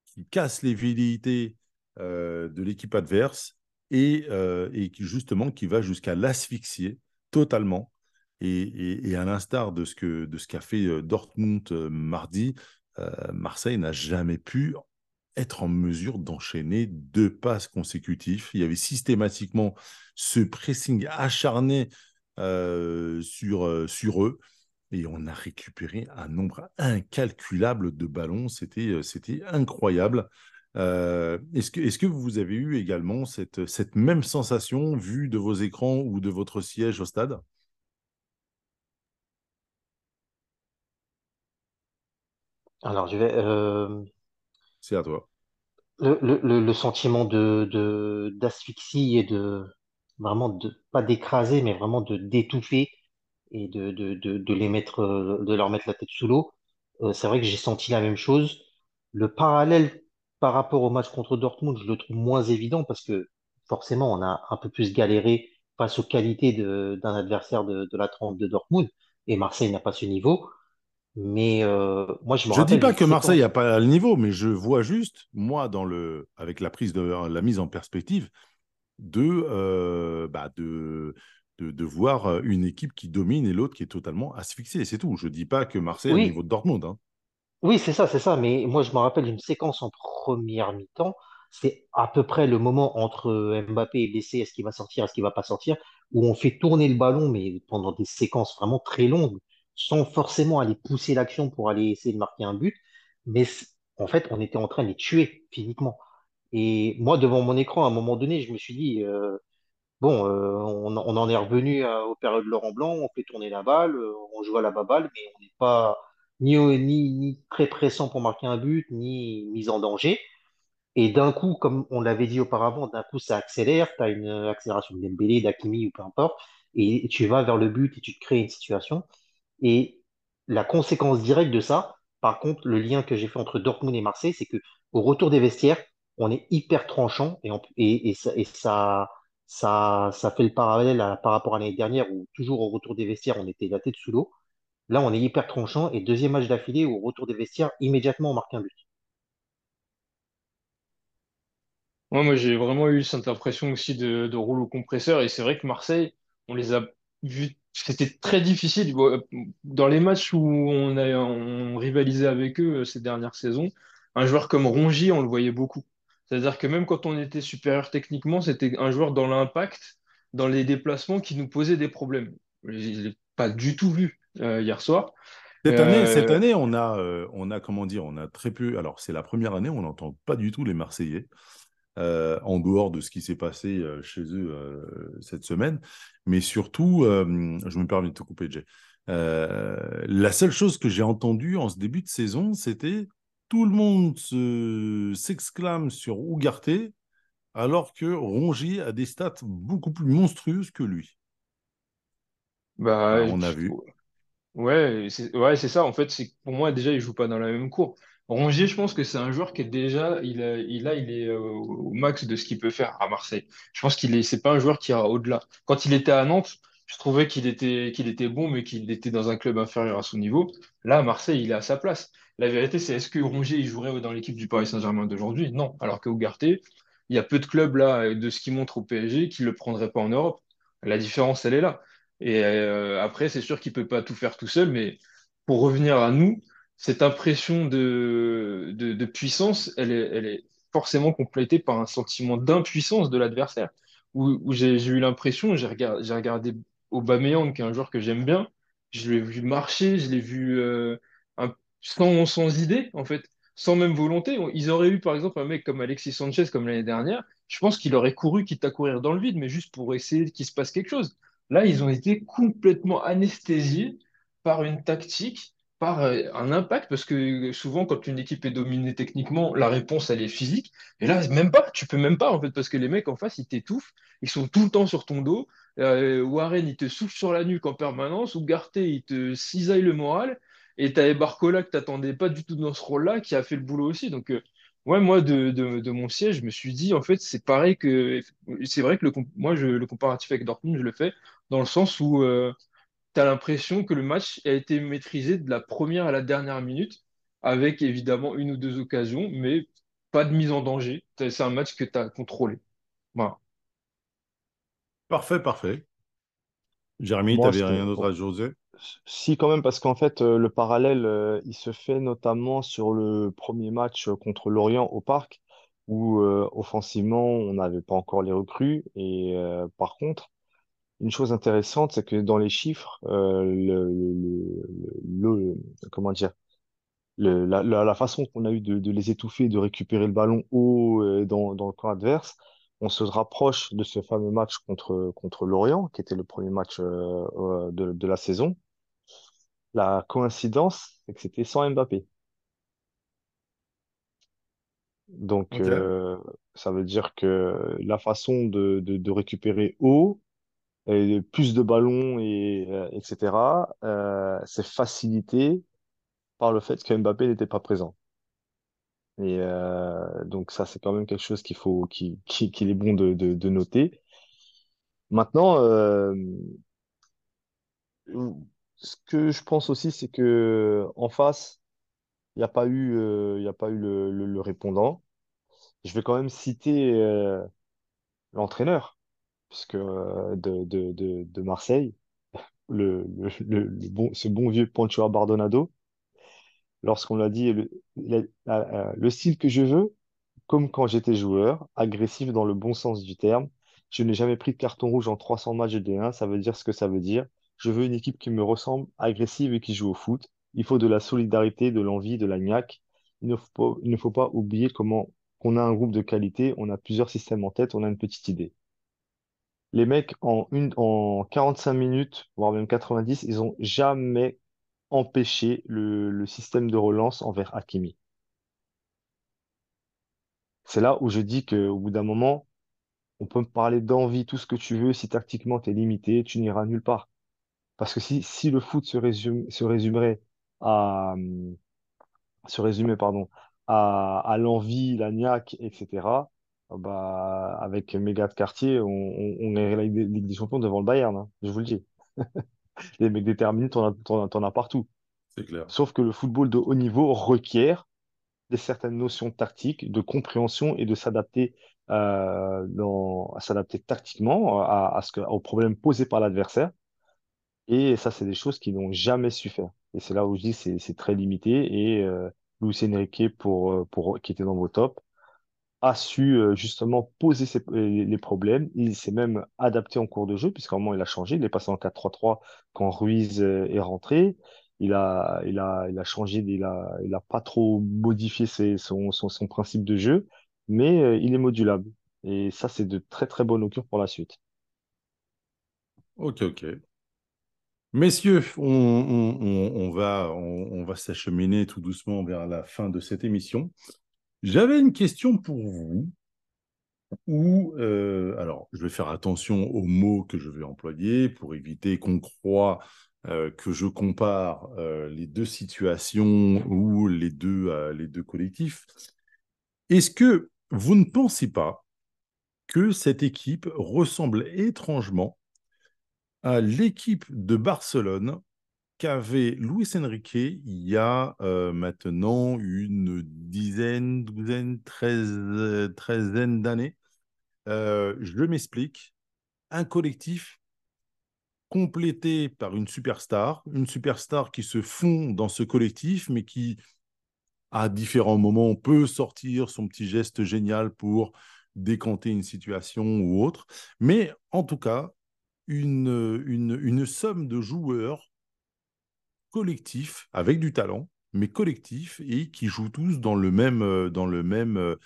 qui casse les velléités euh, de l'équipe adverse et, euh, qui justement va jusqu'à l'asphyxier totalement. Et, à l'instar de ce qu'a fait euh, Dortmund mardi, Marseille n'a jamais pu être en mesure d'enchaîner deux passes consécutifs. Il y avait systématiquement ce pressing acharné sur eux et on a récupéré un nombre incalculable de ballons. C'était, euh, c'était incroyable. Euh, est-ce, que, est-ce que vous avez eu également cette, cette même sensation vue de vos écrans ou de votre siège au stade? Alors, je vais. euh, C'est à toi. le, le, le sentiment de, de, d'asphyxie et de. Vraiment, de, pas d'écraser, mais vraiment de d'étouffer et de, de, de, de les mettre, euh, de leur mettre la tête sous l'eau. Euh, c'est vrai que j'ai senti la même chose. Le parallèle par rapport au match contre Dortmund, je le trouve moins évident parce que forcément, on a un peu plus galéré face aux qualités d'un adversaire de, la trempe de Dortmund et Marseille n'a pas ce niveau. Mais euh, moi, je me Je ne dis pas que Marseille n'a pas le niveau, mais je vois juste, moi, dans le, avec la prise de la mise en perspective, de, euh, bah, de, de, de voir une équipe qui domine et l'autre qui est totalement asphyxiée. C'est tout. Je ne dis pas que Marseille a le niveau de Dortmund. hein. Oui, c'est ça, c'est ça. Mais moi, je me rappelle d'une séquence en première mi-temps. C'est à peu près le moment entre Mbappé et blessé, est-ce qu'il va sortir, est-ce qu'il va pas sortir, où on fait tourner le ballon, mais pendant des séquences vraiment très longues, sans forcément aller pousser l'action pour aller essayer de marquer un but. Mais en fait, on était en train de les tuer physiquement. Et moi, devant mon écran, à un moment donné, je me suis dit, euh, bon, euh, on, en est revenu à- aux périodes Laurent Blanc, on fait tourner la balle, euh, on joue à la baballe, mais on n'est pas ni, ni, ni très pressant pour marquer un but, ni mis en danger. Et d'un coup, comme on l'avait dit auparavant, d'un coup, ça accélère, tu as une accélération de Dembélé, d'Hakimi ou peu importe, et tu vas vers le but et tu te crées une situation. Et la conséquence directe de ça, par contre, le lien que j'ai fait entre Dortmund et Marseille, c'est que au retour des vestiaires, on est hyper tranchant et, et ça, ça, fait le parallèle par rapport à l'année dernière où toujours au retour des vestiaires, on était la tête sous l'eau. Là, on est hyper tranchant et deuxième match d'affilée où au retour des vestiaires, immédiatement, on marque un but. Moi, j'ai vraiment eu cette impression aussi de, rouleau compresseur. Et c'est vrai que Marseille, on les a vus. C'était très difficile. Bon, Dans les matchs où on rivalisait avec eux euh, ces dernières saisons, un joueur comme Rongier, on le voyait beaucoup. C'est-à-dire que même quand on était supérieur techniquement, c'était un joueur dans l'impact, dans les déplacements qui nous posait des problèmes. Je ne l'ai pas du tout vu euh, hier soir. Cette année, cette Euh, année, on a, euh, on a, comment dire, on a très peu. Alors, c'est la première année où on n'entend pas du tout les Marseillais, euh, en dehors de ce qui s'est passé euh, chez eux euh, cette semaine. Mais surtout, euh, je me permets de te couper, Jay. Euh, la seule chose que j'ai entendue en ce début de saison, c'était tout le monde se- s'exclame sur Ougarté, alors que Rongier a des stats beaucoup plus monstrueuses que lui. bah, on a vu. Ouais, c'est ouais, c'est ça. En fait, c'est que pour moi déjà, il joue pas dans la même cour. Rongier, je pense que c'est un joueur qui est déjà, il a, il a, il est euh, au max de ce qu'il peut faire à Marseille. Je pense qu'il est, c'est pas un joueur qui ira au-delà. Quand il était à Nantes, je trouvais qu'il était, qu'il était bon, mais qu'il était dans un club inférieur à son niveau. Là, à Marseille, il est à sa place. La vérité, c'est est-ce que Rongier, il jouerait dans l'équipe du Paris Saint-Germain d'aujourd'hui? Non. Alors que Ugarte, il y a peu de clubs là, de ce qu'il montre au PSG, qui le prendraient pas en Europe. La différence, elle est là. Et euh, après, c'est sûr qu'il peut pas tout faire tout seul, mais pour revenir à nous, cette impression de, de, puissance, elle est, elle est forcément complétée par un sentiment d'impuissance de l'adversaire. Où, où j'ai eu l'impression, j'ai regardé, j'ai regardé Aubameyang, qui est un joueur que j'aime bien, je l'ai vu marcher, je l'ai vu euh, sans idée, en fait, sans même volonté. Ils auraient eu, par exemple, un mec comme Alexis Sanchez, comme l'année dernière, je pense qu'il aurait couru, quitte à courir dans le vide, mais juste pour essayer qu'il se passe quelque chose. Là, ils ont été complètement anesthésiés par une tactique, par euh, un impact, parce que souvent, quand une équipe est dominée techniquement, la réponse, elle est physique. Et là, même pas, tu peux même pas, en fait, parce que les mecs en face, ils t'étouffent, ils sont tout le temps sur ton dos. Euh, Warren, il te souffle sur la nuque en permanence, ou Garté, il te cisaille le moral. Et t'avais Barcola que t'attendais pas du tout dans ce rôle-là, qui a fait le boulot aussi. Donc, euh, ouais, moi, de, de, mon siège, je me suis dit, en fait, c'est pareil que. C'est vrai que le, moi, je, le comparatif avec Dortmund, je le fais dans le sens où tu as l'impression que le match a été maîtrisé de la première à la dernière minute, avec évidemment une ou deux occasions, mais pas de mise en danger. C'est un match que tu as contrôlé. Voilà. Parfait, parfait. Jérémy, tu n'avais rien d'autre à ajouter? si quand même, parce qu'en fait, euh, le parallèle, euh, il se fait notamment sur le premier match euh, contre l'Orient au Parc, où euh, offensivement, on n'avait pas encore les recrues. Et euh, par contre, une chose intéressante, c'est que dans les chiffres, euh, le, le, le- le- comment dire, le- la, la, la façon qu'on a eu de, de les étouffer, de récupérer le ballon haut euh, dans, dans le camp adverse, on se rapproche de ce fameux match contre, contre l'Orient, qui était le premier match euh, euh, de, de la saison. La coïncidence, c'est que c'était sans Mbappé. Donc, Ok. euh, ça veut dire que la façon de, de, de récupérer haut, plus de ballons, et, euh, etc., euh, c'est facilité par le fait que Mbappé n'était pas présent. Et euh, donc ça, c'est quand même quelque chose qu'il faut, est bon de, noter. Maintenant, ce que je pense aussi, c'est que en face, il n'y a pas eu, pas eu le, répondant. Je vais quand même citer l'entraîneur, euh, de, Marseille, ce bon vieux Pancho Bardonado, lorsqu'on l'a dit, le, la- la- le style que je veux, comme quand j'étais joueur, agressif dans le bon sens du terme. Je n'ai jamais pris de carton rouge en 300 matchs de D1, ça veut dire ce que ça veut dire. Je veux une équipe qui me ressemble, agressive et qui joue au foot. Il faut de la solidarité, de l'envie, de la niaque. Il ne faut pas, il ne faut pas oublier comment qu'on a un groupe de qualité, on a plusieurs systèmes en tête, on a une petite idée. Les mecs, en une, en 45 minutes, voire même 90, ils ont jamais empêché le, système de relance envers Hakimi. C'est là où je dis qu'au bout d'un moment, on peut me parler d'envie, tout ce que tu veux. Si tactiquement tu es limité, tu n'iras nulle part. Parce que si, si le foot se résume, se résumerait à, hum, se résumait, pardon, à, à l'envie, la niaque, etc., bah, avec mes gars de quartier, on, on, on irait la Ligue des Champions devant le Bayern, hein, je vous le dis. Les mecs déterminés, t'en as, partout. C'est clair. Sauf que le football de haut niveau requiert des certaines notions tactiques, de compréhension et de s'adapter euh, à s'adapter tactiquement à, à ce que, aux problèmes posés par l'adversaire. Et ça, c'est des choses qu'ils n'ont jamais su faire. Et c'est là où je dis c'est c'est très limité. Et euh, Luis Enrique, pour, euh, pour, qui était dans vos tops, a su euh, justement poser ses- les problèmes. Il s'est même adapté en cours de jeu, puisqu'à un moment, il a changé. Il est passé en 4-3-3 quand Ruiz euh, est rentré. Il a, il a, il a changé, il a, il a pas trop modifié son, son, son principe de jeu, mais euh, il est modulable. Et ça, c'est de très, très bon augure pour la suite. Ok, ok. Messieurs, on, on- va, on va s'acheminer tout doucement vers la fin de cette émission. J'avais une question pour vous. Ou, euh, alors, je vais faire attention aux mots que je vais employer pour éviter qu'on croie euh, que je compare euh, les deux situations ou les deux, les deux collectifs. Est-ce que vous ne pensez pas que cette équipe ressemble étrangement à l'équipe de Barcelone qu'avait Luis Enrique il y a euh, maintenant une dizaine, douzaine, treize, euh, treizaine d'années euh, je m'explique. Un collectif complété par une superstar, une superstar qui se fond dans ce collectif, mais qui, à différents moments, peut sortir son petit geste génial pour décanter une situation ou autre. Mais en tout cas, une, une, une somme de joueurs collectifs, avec du talent, mais collectifs, et qui jouent tous dans le même, euh, dans le même, euh,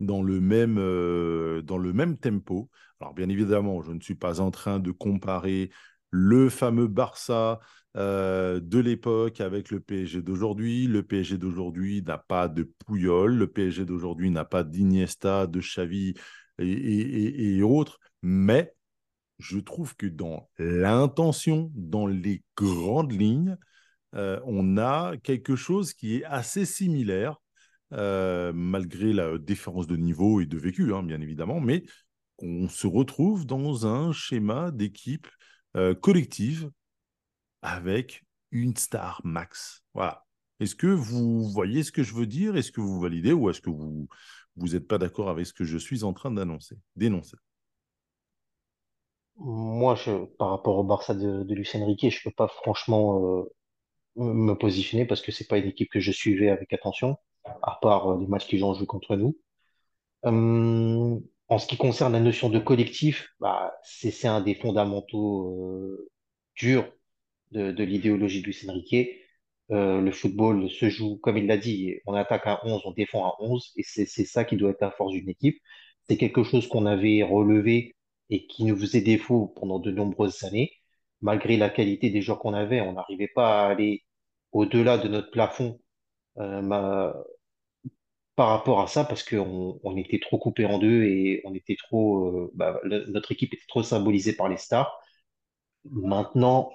dans le même, euh, dans le même tempo. Alors bien évidemment, je ne suis pas en train de comparer le fameux Barça de l'époque avec le PSG d'aujourd'hui. Le PSG d'aujourd'hui n'a pas de Pouyol, le PSG d'aujourd'hui n'a pas d'Iniesta, de Xavi et autres, mais je trouve que dans l'intention, dans les grandes lignes, euh, on a quelque chose qui est assez similaire, euh, malgré la différence de niveau et de vécu, hein, bien évidemment, mais on se retrouve dans un schéma d'équipe euh, collective avec une star max. Voilà. Est-ce que vous voyez ce que je veux dire? Est-ce que vous validez ou est-ce que vous vous n'êtes pas d'accord avec ce que je suis en train d'annoncer, d'énoncer? Moi, je, par rapport au Barça de, de Luis Enrique, je peux pas franchement me positionner parce que c'est pas une équipe que je suivais avec attention, à part euh, les matchs qu'ils ont joués contre nous. Euh, en ce qui concerne la notion de collectif, bah, c'est un des fondamentaux euh, durs de, de l'idéologie de Luis Enrique. Le football se joue, comme il l'a dit, on attaque à 11, on défend à 11, et c'est ça qui doit être la force d'une équipe. C'est quelque chose qu'on avait relevé et qui nous faisait défaut pendant de nombreuses années. Malgré la qualité des joueurs qu'on avait, on n'arrivait pas à aller au-delà de notre plafond euh, par rapport à ça parce qu'on on était trop coupé en deux et on était trop, euh, bah, notre équipe était trop symbolisée par les stars. Maintenant,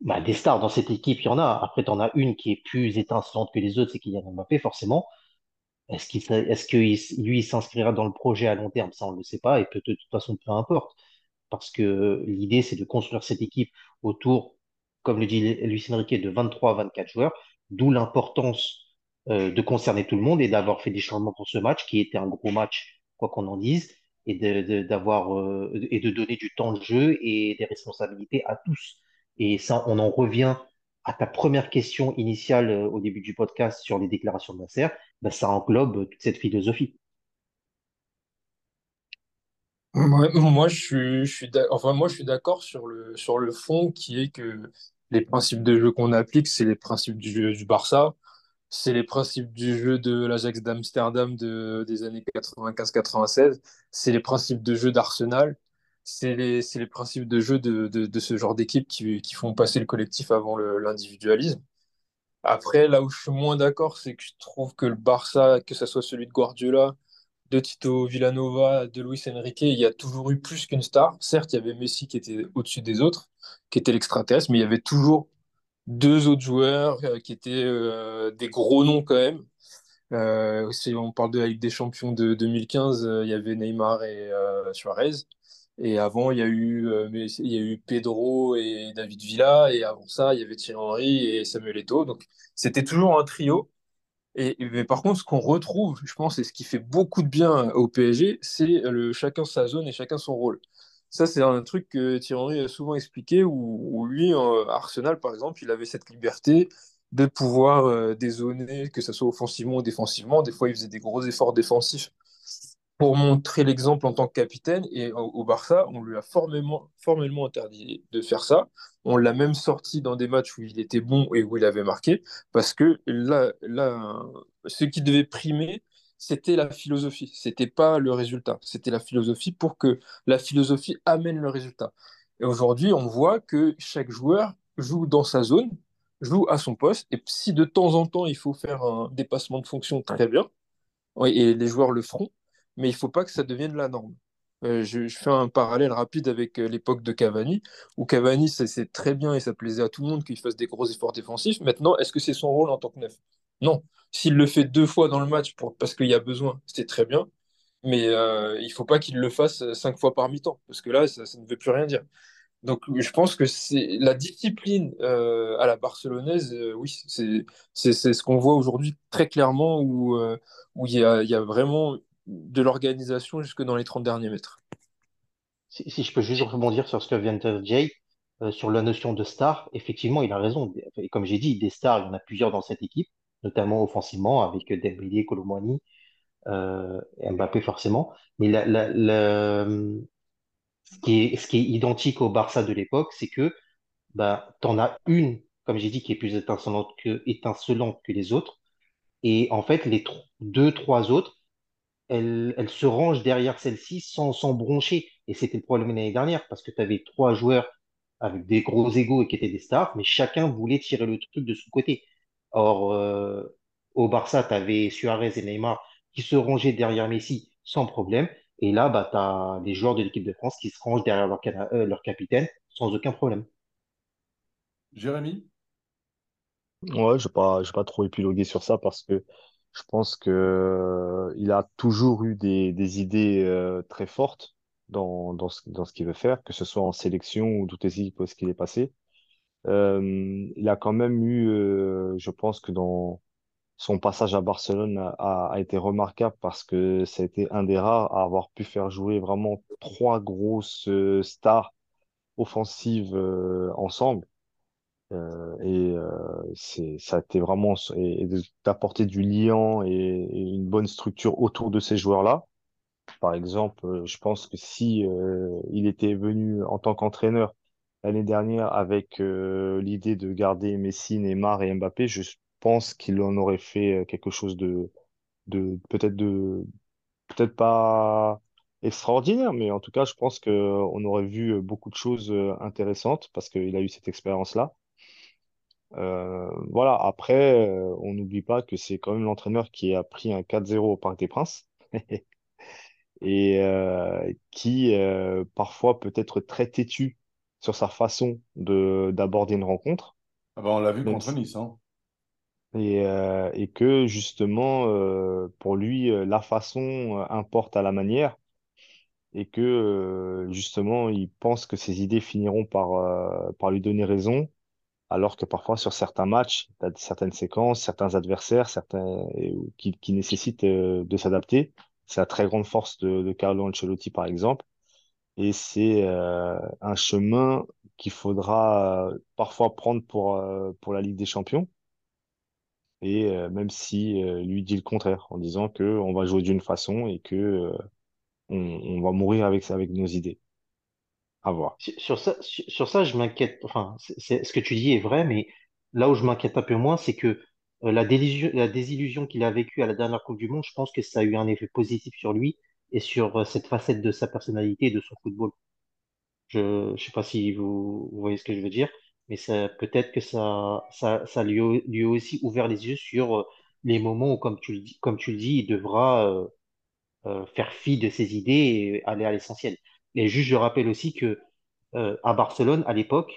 bah, des stars dans cette équipe, il y en a. Après, tu en as une qui est plus étincelante que les autres, c'est Kylian Mbappé, forcément. Est-ce qu'il, est-ce que lui, s'inscrira dans le projet à long terme? Ça, on ne le sait pas. Et peut de toute façon, peu importe. Parce que l'idée, c'est de construire cette équipe autour, comme le dit Luis Enrique, de 23 à 24 joueurs. D'où l'importance euh, de concerner tout le monde et d'avoir fait des changements pour ce match, qui était un gros match, quoi qu'on en dise, et de, euh, donner du temps de jeu et des responsabilités à tous. Et ça, on en revient à ta première question initiale euh, au début du podcast sur les déclarations de Nasser. Ben, ça englobe toute cette philosophie. Moi, je suis, enfin, moi, je suis d'accord sur le, sur le fond qui est que les principes de jeu qu'on applique, c'est les principes du jeu du Barça, c'est les principes du jeu de l'Ajax d'Amsterdam de, des années 95-96, c'est les principes de jeu d'Arsenal, c'est les, c'est les principes de jeu de, de, de ce genre d'équipe qui, qui font passer le collectif avant l'individualisme. Après, là où je suis moins d'accord, c'est que je trouve que le Barça, que ce soit celui de Guardiola, de Tito Villanova, de Luis Enrique, il y a toujours eu plus qu'une star. Certes, il y avait Messi qui était au-dessus des autres, qui était l'extraterrestre, mais il y avait toujours deux autres joueurs euh, qui étaient euh, des gros noms quand même. Euh, si on parle de la Ligue des Champions de 2015, euh, il y avait Neymar et Suarez. Et avant, il y a eu, il y a eu Pedro et David Villa. Et avant ça, il y avait Thierry Henry et Samuel Eto'o. Donc, c'était toujours un trio. Et, mais par contre, ce qu'on retrouve, je pense, et ce qui fait beaucoup de bien au PSG, c'est le chacun sa zone et chacun son rôle. Ça, c'est un truc que Thierry Henry a souvent expliqué, où, lui, euh, Arsenal, par exemple, il avait cette liberté de pouvoir euh, dézoner, que ce soit offensivement ou défensivement. Des fois, il faisait des gros efforts défensifs pour montrer l'exemple en tant que capitaine. Et au, Barça, on lui a formellement, interdit de faire ça. On l'a même sorti dans des matchs où il était bon et où il avait marqué, parce que là, là ce qui devait primer, c'était la philosophie. C'était pas le résultat. C'était la philosophie pour que la philosophie amène le résultat. Et aujourd'hui, on voit que chaque joueur joue dans sa zone, joue à son poste. Et si de temps en temps, il faut faire un dépassement de fonction, très bien. Et les joueurs le feront, mais il faut pas que ça devienne la norme. Euh, je, fais un parallèle rapide avec euh, l'époque de Cavani, où Cavani, c'est très bien et ça plaisait à tout le monde qu'il fasse des gros efforts défensifs. Maintenant, est-ce que c'est son rôle en tant que neuf? Non. S'il le fait deux fois dans le match parce qu'il y a besoin, c'est très bien, mais euh, il faut pas qu'il le fasse euh, cinq fois par mi-temps, parce que là, ça, ne veut plus rien dire. Donc, je pense que c'est la discipline à la barcelonaise, oui, c'est ce qu'on voit aujourd'hui très clairement où, où il y a, y a vraiment de l'organisation jusque dans les 30 derniers mètres. Si, je peux juste rebondir sur ce que vient de dire Jay, euh, sur la notion de star, effectivement, il a raison. Et comme j'ai dit, des stars, il y en a plusieurs dans cette équipe, notamment offensivement, avec Dembélé, Kolo Muani, euh, Mbappé forcément. Mais la, la, ce qui est, ce qui est identique au Barça de l'époque, c'est que bah, t'en as une, comme j'ai dit, qui est plus étincelante que, étincelante que les autres. Et en fait, les deux, trois autres, elles se rangent derrière celle-ci sans, sans broncher. Et c'était le problème l'année dernière, parce que tu avais trois joueurs avec des gros égos et qui étaient des stars, mais chacun voulait tirer le truc de son côté. Or, euh, au Barça, tu avais Suarez et Neymar qui se rangeaient derrière Messi sans problème. Et là, bah, tu as les joueurs de l'équipe de France qui se rangent derrière leur, cana- euh, leur capitaine sans aucun problème. Jérémy? Ouais, je vais pas, pas trop épiloguer sur ça parce que je pense que euh, il a toujours eu des, idées euh, très fortes dans, ce, qu'il veut faire, que ce soit en sélection ou toutes les équipes où est-ce qu'il est passé. euh, il a quand même eu, je pense que dans son passage à Barcelone a, a été remarquable parce que ça a été un des rares à avoir pu faire jouer vraiment trois grosses stars offensives ensemble. Euh, et euh, ça a été vraiment d'apporter du liant et, une bonne structure autour de ces joueurs-là. Par exemple, euh, je pense que si il était venu en tant qu'entraîneur l'année dernière avec l'idée de garder Messi, Neymar et Mbappé, je pense qu'il en aurait fait quelque chose de, de peut-être de peut-être pas extraordinaire, mais en tout cas, je pense que on aurait vu beaucoup de choses intéressantes parce qu'il a eu cette expérience-là. Euh, voilà. Après, euh, on n'oublie pas que c'est quand même l'entraîneur qui a pris un 4-0 au Parc des Princes. et euh, qui parfois peut être très têtu sur sa façon de d'aborder une rencontre, Ah bah, on l'a vu contre Nice. Hein. et, et que justement pour lui la façon importe à la manière et que justement il pense que ses idées finiront par par lui donner raison alors que parfois sur certains matchs, tu certaines séquences, certains adversaires, certains qui, nécessitent euh, de s'adapter. C'est la très grande force de, Carlo Ancelotti, par exemple. Et c'est euh, un chemin qu'il faudra euh, parfois prendre pour, pour la Ligue des Champions. Et même si lui dit le contraire, en disant que on va jouer d'une façon et que on, on va mourir avec, avec nos idées. Sur ça, sur, ça, je m'inquiète. Enfin, ce que tu dis est vrai, mais là où je m'inquiète un peu moins, c'est que euh, la désillusion, la désillusion qu'il a vécue à la dernière Coupe du Monde, je pense que ça a eu un effet positif sur lui et sur euh, cette facette de sa personnalité et de son football. Je, je sais pas si vous, voyez ce que je veux dire, mais peut-être que ça, ça, ça lui, a- lui aussi ouvert les yeux sur euh, les moments où, comme tu le dis, comme tu le dis, il devra faire fi de ses idées et aller à l'essentiel. Et juste, je rappelle aussi que euh, à Barcelone, à l'époque,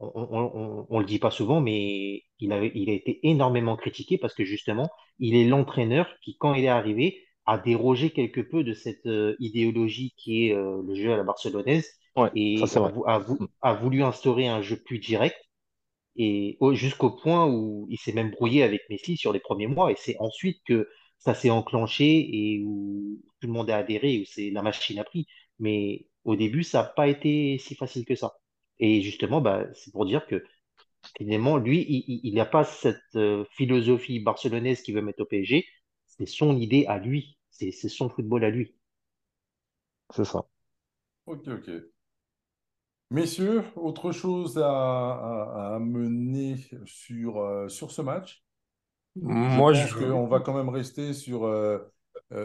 on, on le dit pas souvent, mais il avait, il a été énormément critiqué parce que justement, il est l'entraîneur qui, quand il est arrivé, a dérogé quelque peu de cette euh, idéologie qui est euh, le jeu à la barcelonaise Ouais, et a, voulu instaurer un jeu plus direct et au- jusqu'au point où il s'est même brouillé avec Messi sur les premiers mois et c'est ensuite que ça s'est enclenché et où tout le monde a adhéré, où c'est la machine a pris. Mais au début, ça n'a pas été si facile que ça. Et justement, bah, c'est pour dire que finalement, lui, il n'a pas cette euh, philosophie barcelonaise qu'il veut mettre au PSG. C'est son idée à lui. C'est c'est son football à lui. C'est ça. Ok, ok. Messieurs, autre chose à, à, à mener sur, euh, sur ce match? Je Moi, pense je, qu'on va quand même rester sur euh,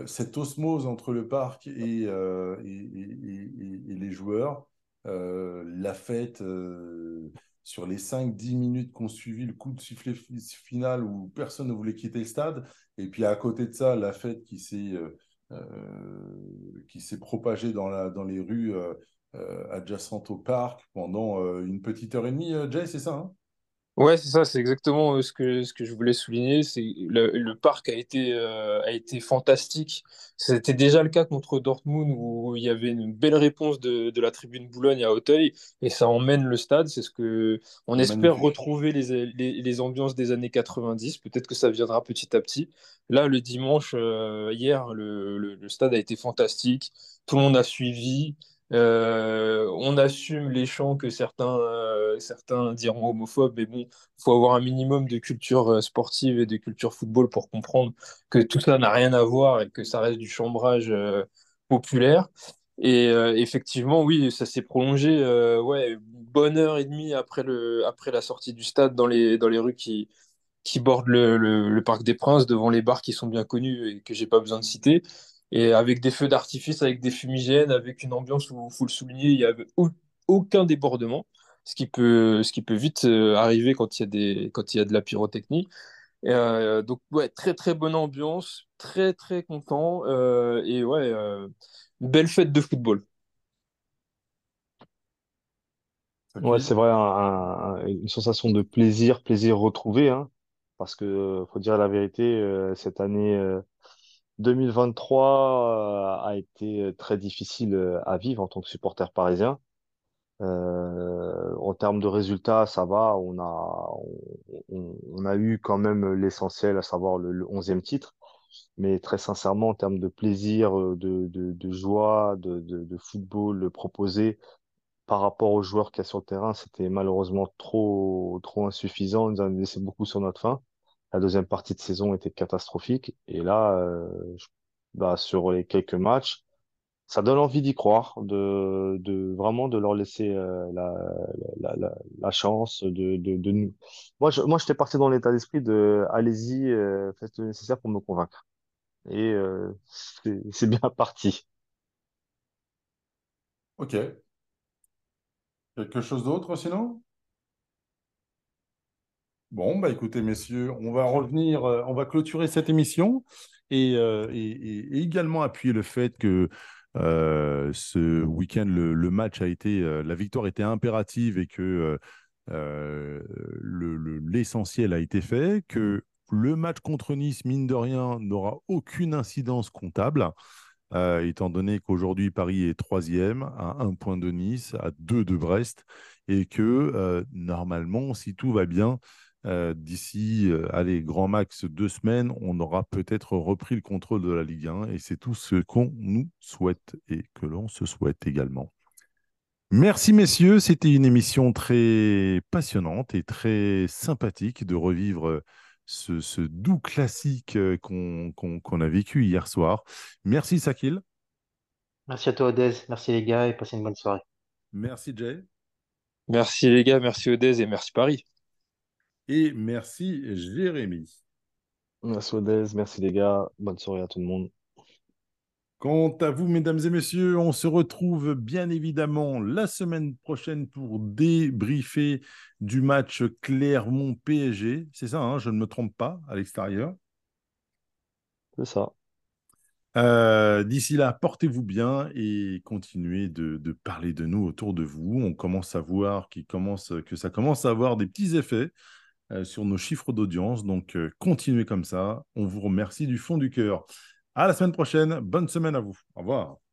cette osmose entre le parc et, euh, les joueurs. Euh, la fête, euh, sur les cinq dix minutes qu'on suivi le coup de sifflet fi- final où personne ne voulait quitter le stade. Et puis à côté de ça, la fête qui s'est euh, euh, propagée dans, la, dans les rues euh, euh, adjacentes au parc pendant euh, une petite heure et demie. Euh, Jay, c'est ça, hein? Ouais, c'est ça, c'est exactement euh, ce que, ce que je voulais souligner. C'est le, le parc a été, euh, a été fantastique. C'était déjà le cas contre Dortmund où il y avait une belle réponse de, de la tribune Boulogne à Auteuil et ça emmène le stade. C'est ce que on espère retrouver les, les, les ambiances des années 90. Peut-être que ça viendra petit à petit. Là, le dimanche, euh, hier, le, le, le stade a été fantastique. Tout le monde a suivi. Euh, on assume les chants que certains, euh, certains diront homophobes, mais bon, faut avoir un minimum de culture euh, sportive et de culture football pour comprendre que tout ça n'a rien à voir et que ça reste du chambrage populaire. Et effectivement, oui, ça s'est prolongé, ouais, une bonne heure et demie après le, après la sortie du stade dans les, dans les rues qui, qui bordent le, le, le Parc des Princes, devant les bars qui sont bien connus et que j'ai pas besoin de citer. Et avec des feux d'artifice, avec des fumigènes, avec une ambiance où, il faut le souligner, il n'y avait au- aucun débordement ce qui peut, ce qui peut vite euh, arriver quand il y a des, quand il y a de la pyrotechnie. Et, euh, donc, ouais, très très bonne ambiance, très très content, euh, et ouais, euh, une belle fête de football. Ouais, c'est vrai, un- un- une sensation de plaisir, plaisir retrouvé, hein, parce que faut dire la vérité, euh, cette année euh, 2023 euh, a été euh, très difficile euh, à vivre en tant que supporter parisien. En termes de résultats, ça va. On a, on, on a eu quand même l'essentiel, à savoir le, le 11e titre. Mais très sincèrement, en termes de plaisir, de, joie, de, football proposé par rapport aux joueurs qu'il y a sur le terrain, c'était malheureusement trop, trop insuffisant. Ils nous ont laissé beaucoup sur notre fin. La deuxième partie de saison était catastrophique. Et là, euh, bah, sur les quelques matchs, ça donne envie d'y croire, de, de vraiment de leur laisser euh, la, la, chance de, de, nous. Moi, moi, j'étais parti dans l'état d'esprit de allez-y, euh, faites le nécessaire pour me convaincre. Et c'est bien parti. Ok. Quelque chose d'autre sinon? Bon, bah écoutez, messieurs, on va revenir, euh, on va clôturer cette émission et, euh, également appuyer le fait que euh, ce week-end, le, match a été, la victoire était impérative et que le- le- l'essentiel a été fait, que le match contre Nice, mine de rien, n'aura aucune incidence comptable, étant donné qu'aujourd'hui Paris est troisième à un point de Nice, à deux de Brest, et que normalement, si tout va bien, euh, d'ici, euh, allez, grand max deux semaines, on aura peut-être repris le contrôle de la Ligue 1 et c'est tout ce qu'on nous souhaite et que l'on se souhaite également. Merci messieurs, c'était une émission très passionnante et très sympathique de revivre euh, ce, ce doux classique qu'on a vécu hier soir. Merci Sakil, Merci à toi, Odez. Merci les gars et passez une bonne soirée. merci Jay Merci les gars, merci Odez et merci Paris. Et merci Jérémy. Merci Odez, merci les gars, bonne soirée à tout le monde. Quant à vous, mesdames et messieurs, on se retrouve bien évidemment la semaine prochaine pour débriefer du match Clermont-PSG. C'est ça, hein, je ne me trompe pas, à l'extérieur. C'est ça. Euh, D'ici là, portez-vous bien et continuez de, de parler de nous autour de vous. On commence à voir commence, que ça commence à avoir des petits effets sur nos chiffres d'audience. Donc, euh, continuez comme ça. On vous remercie du fond du cœur. À la semaine prochaine. Bonne semaine à vous. Au revoir.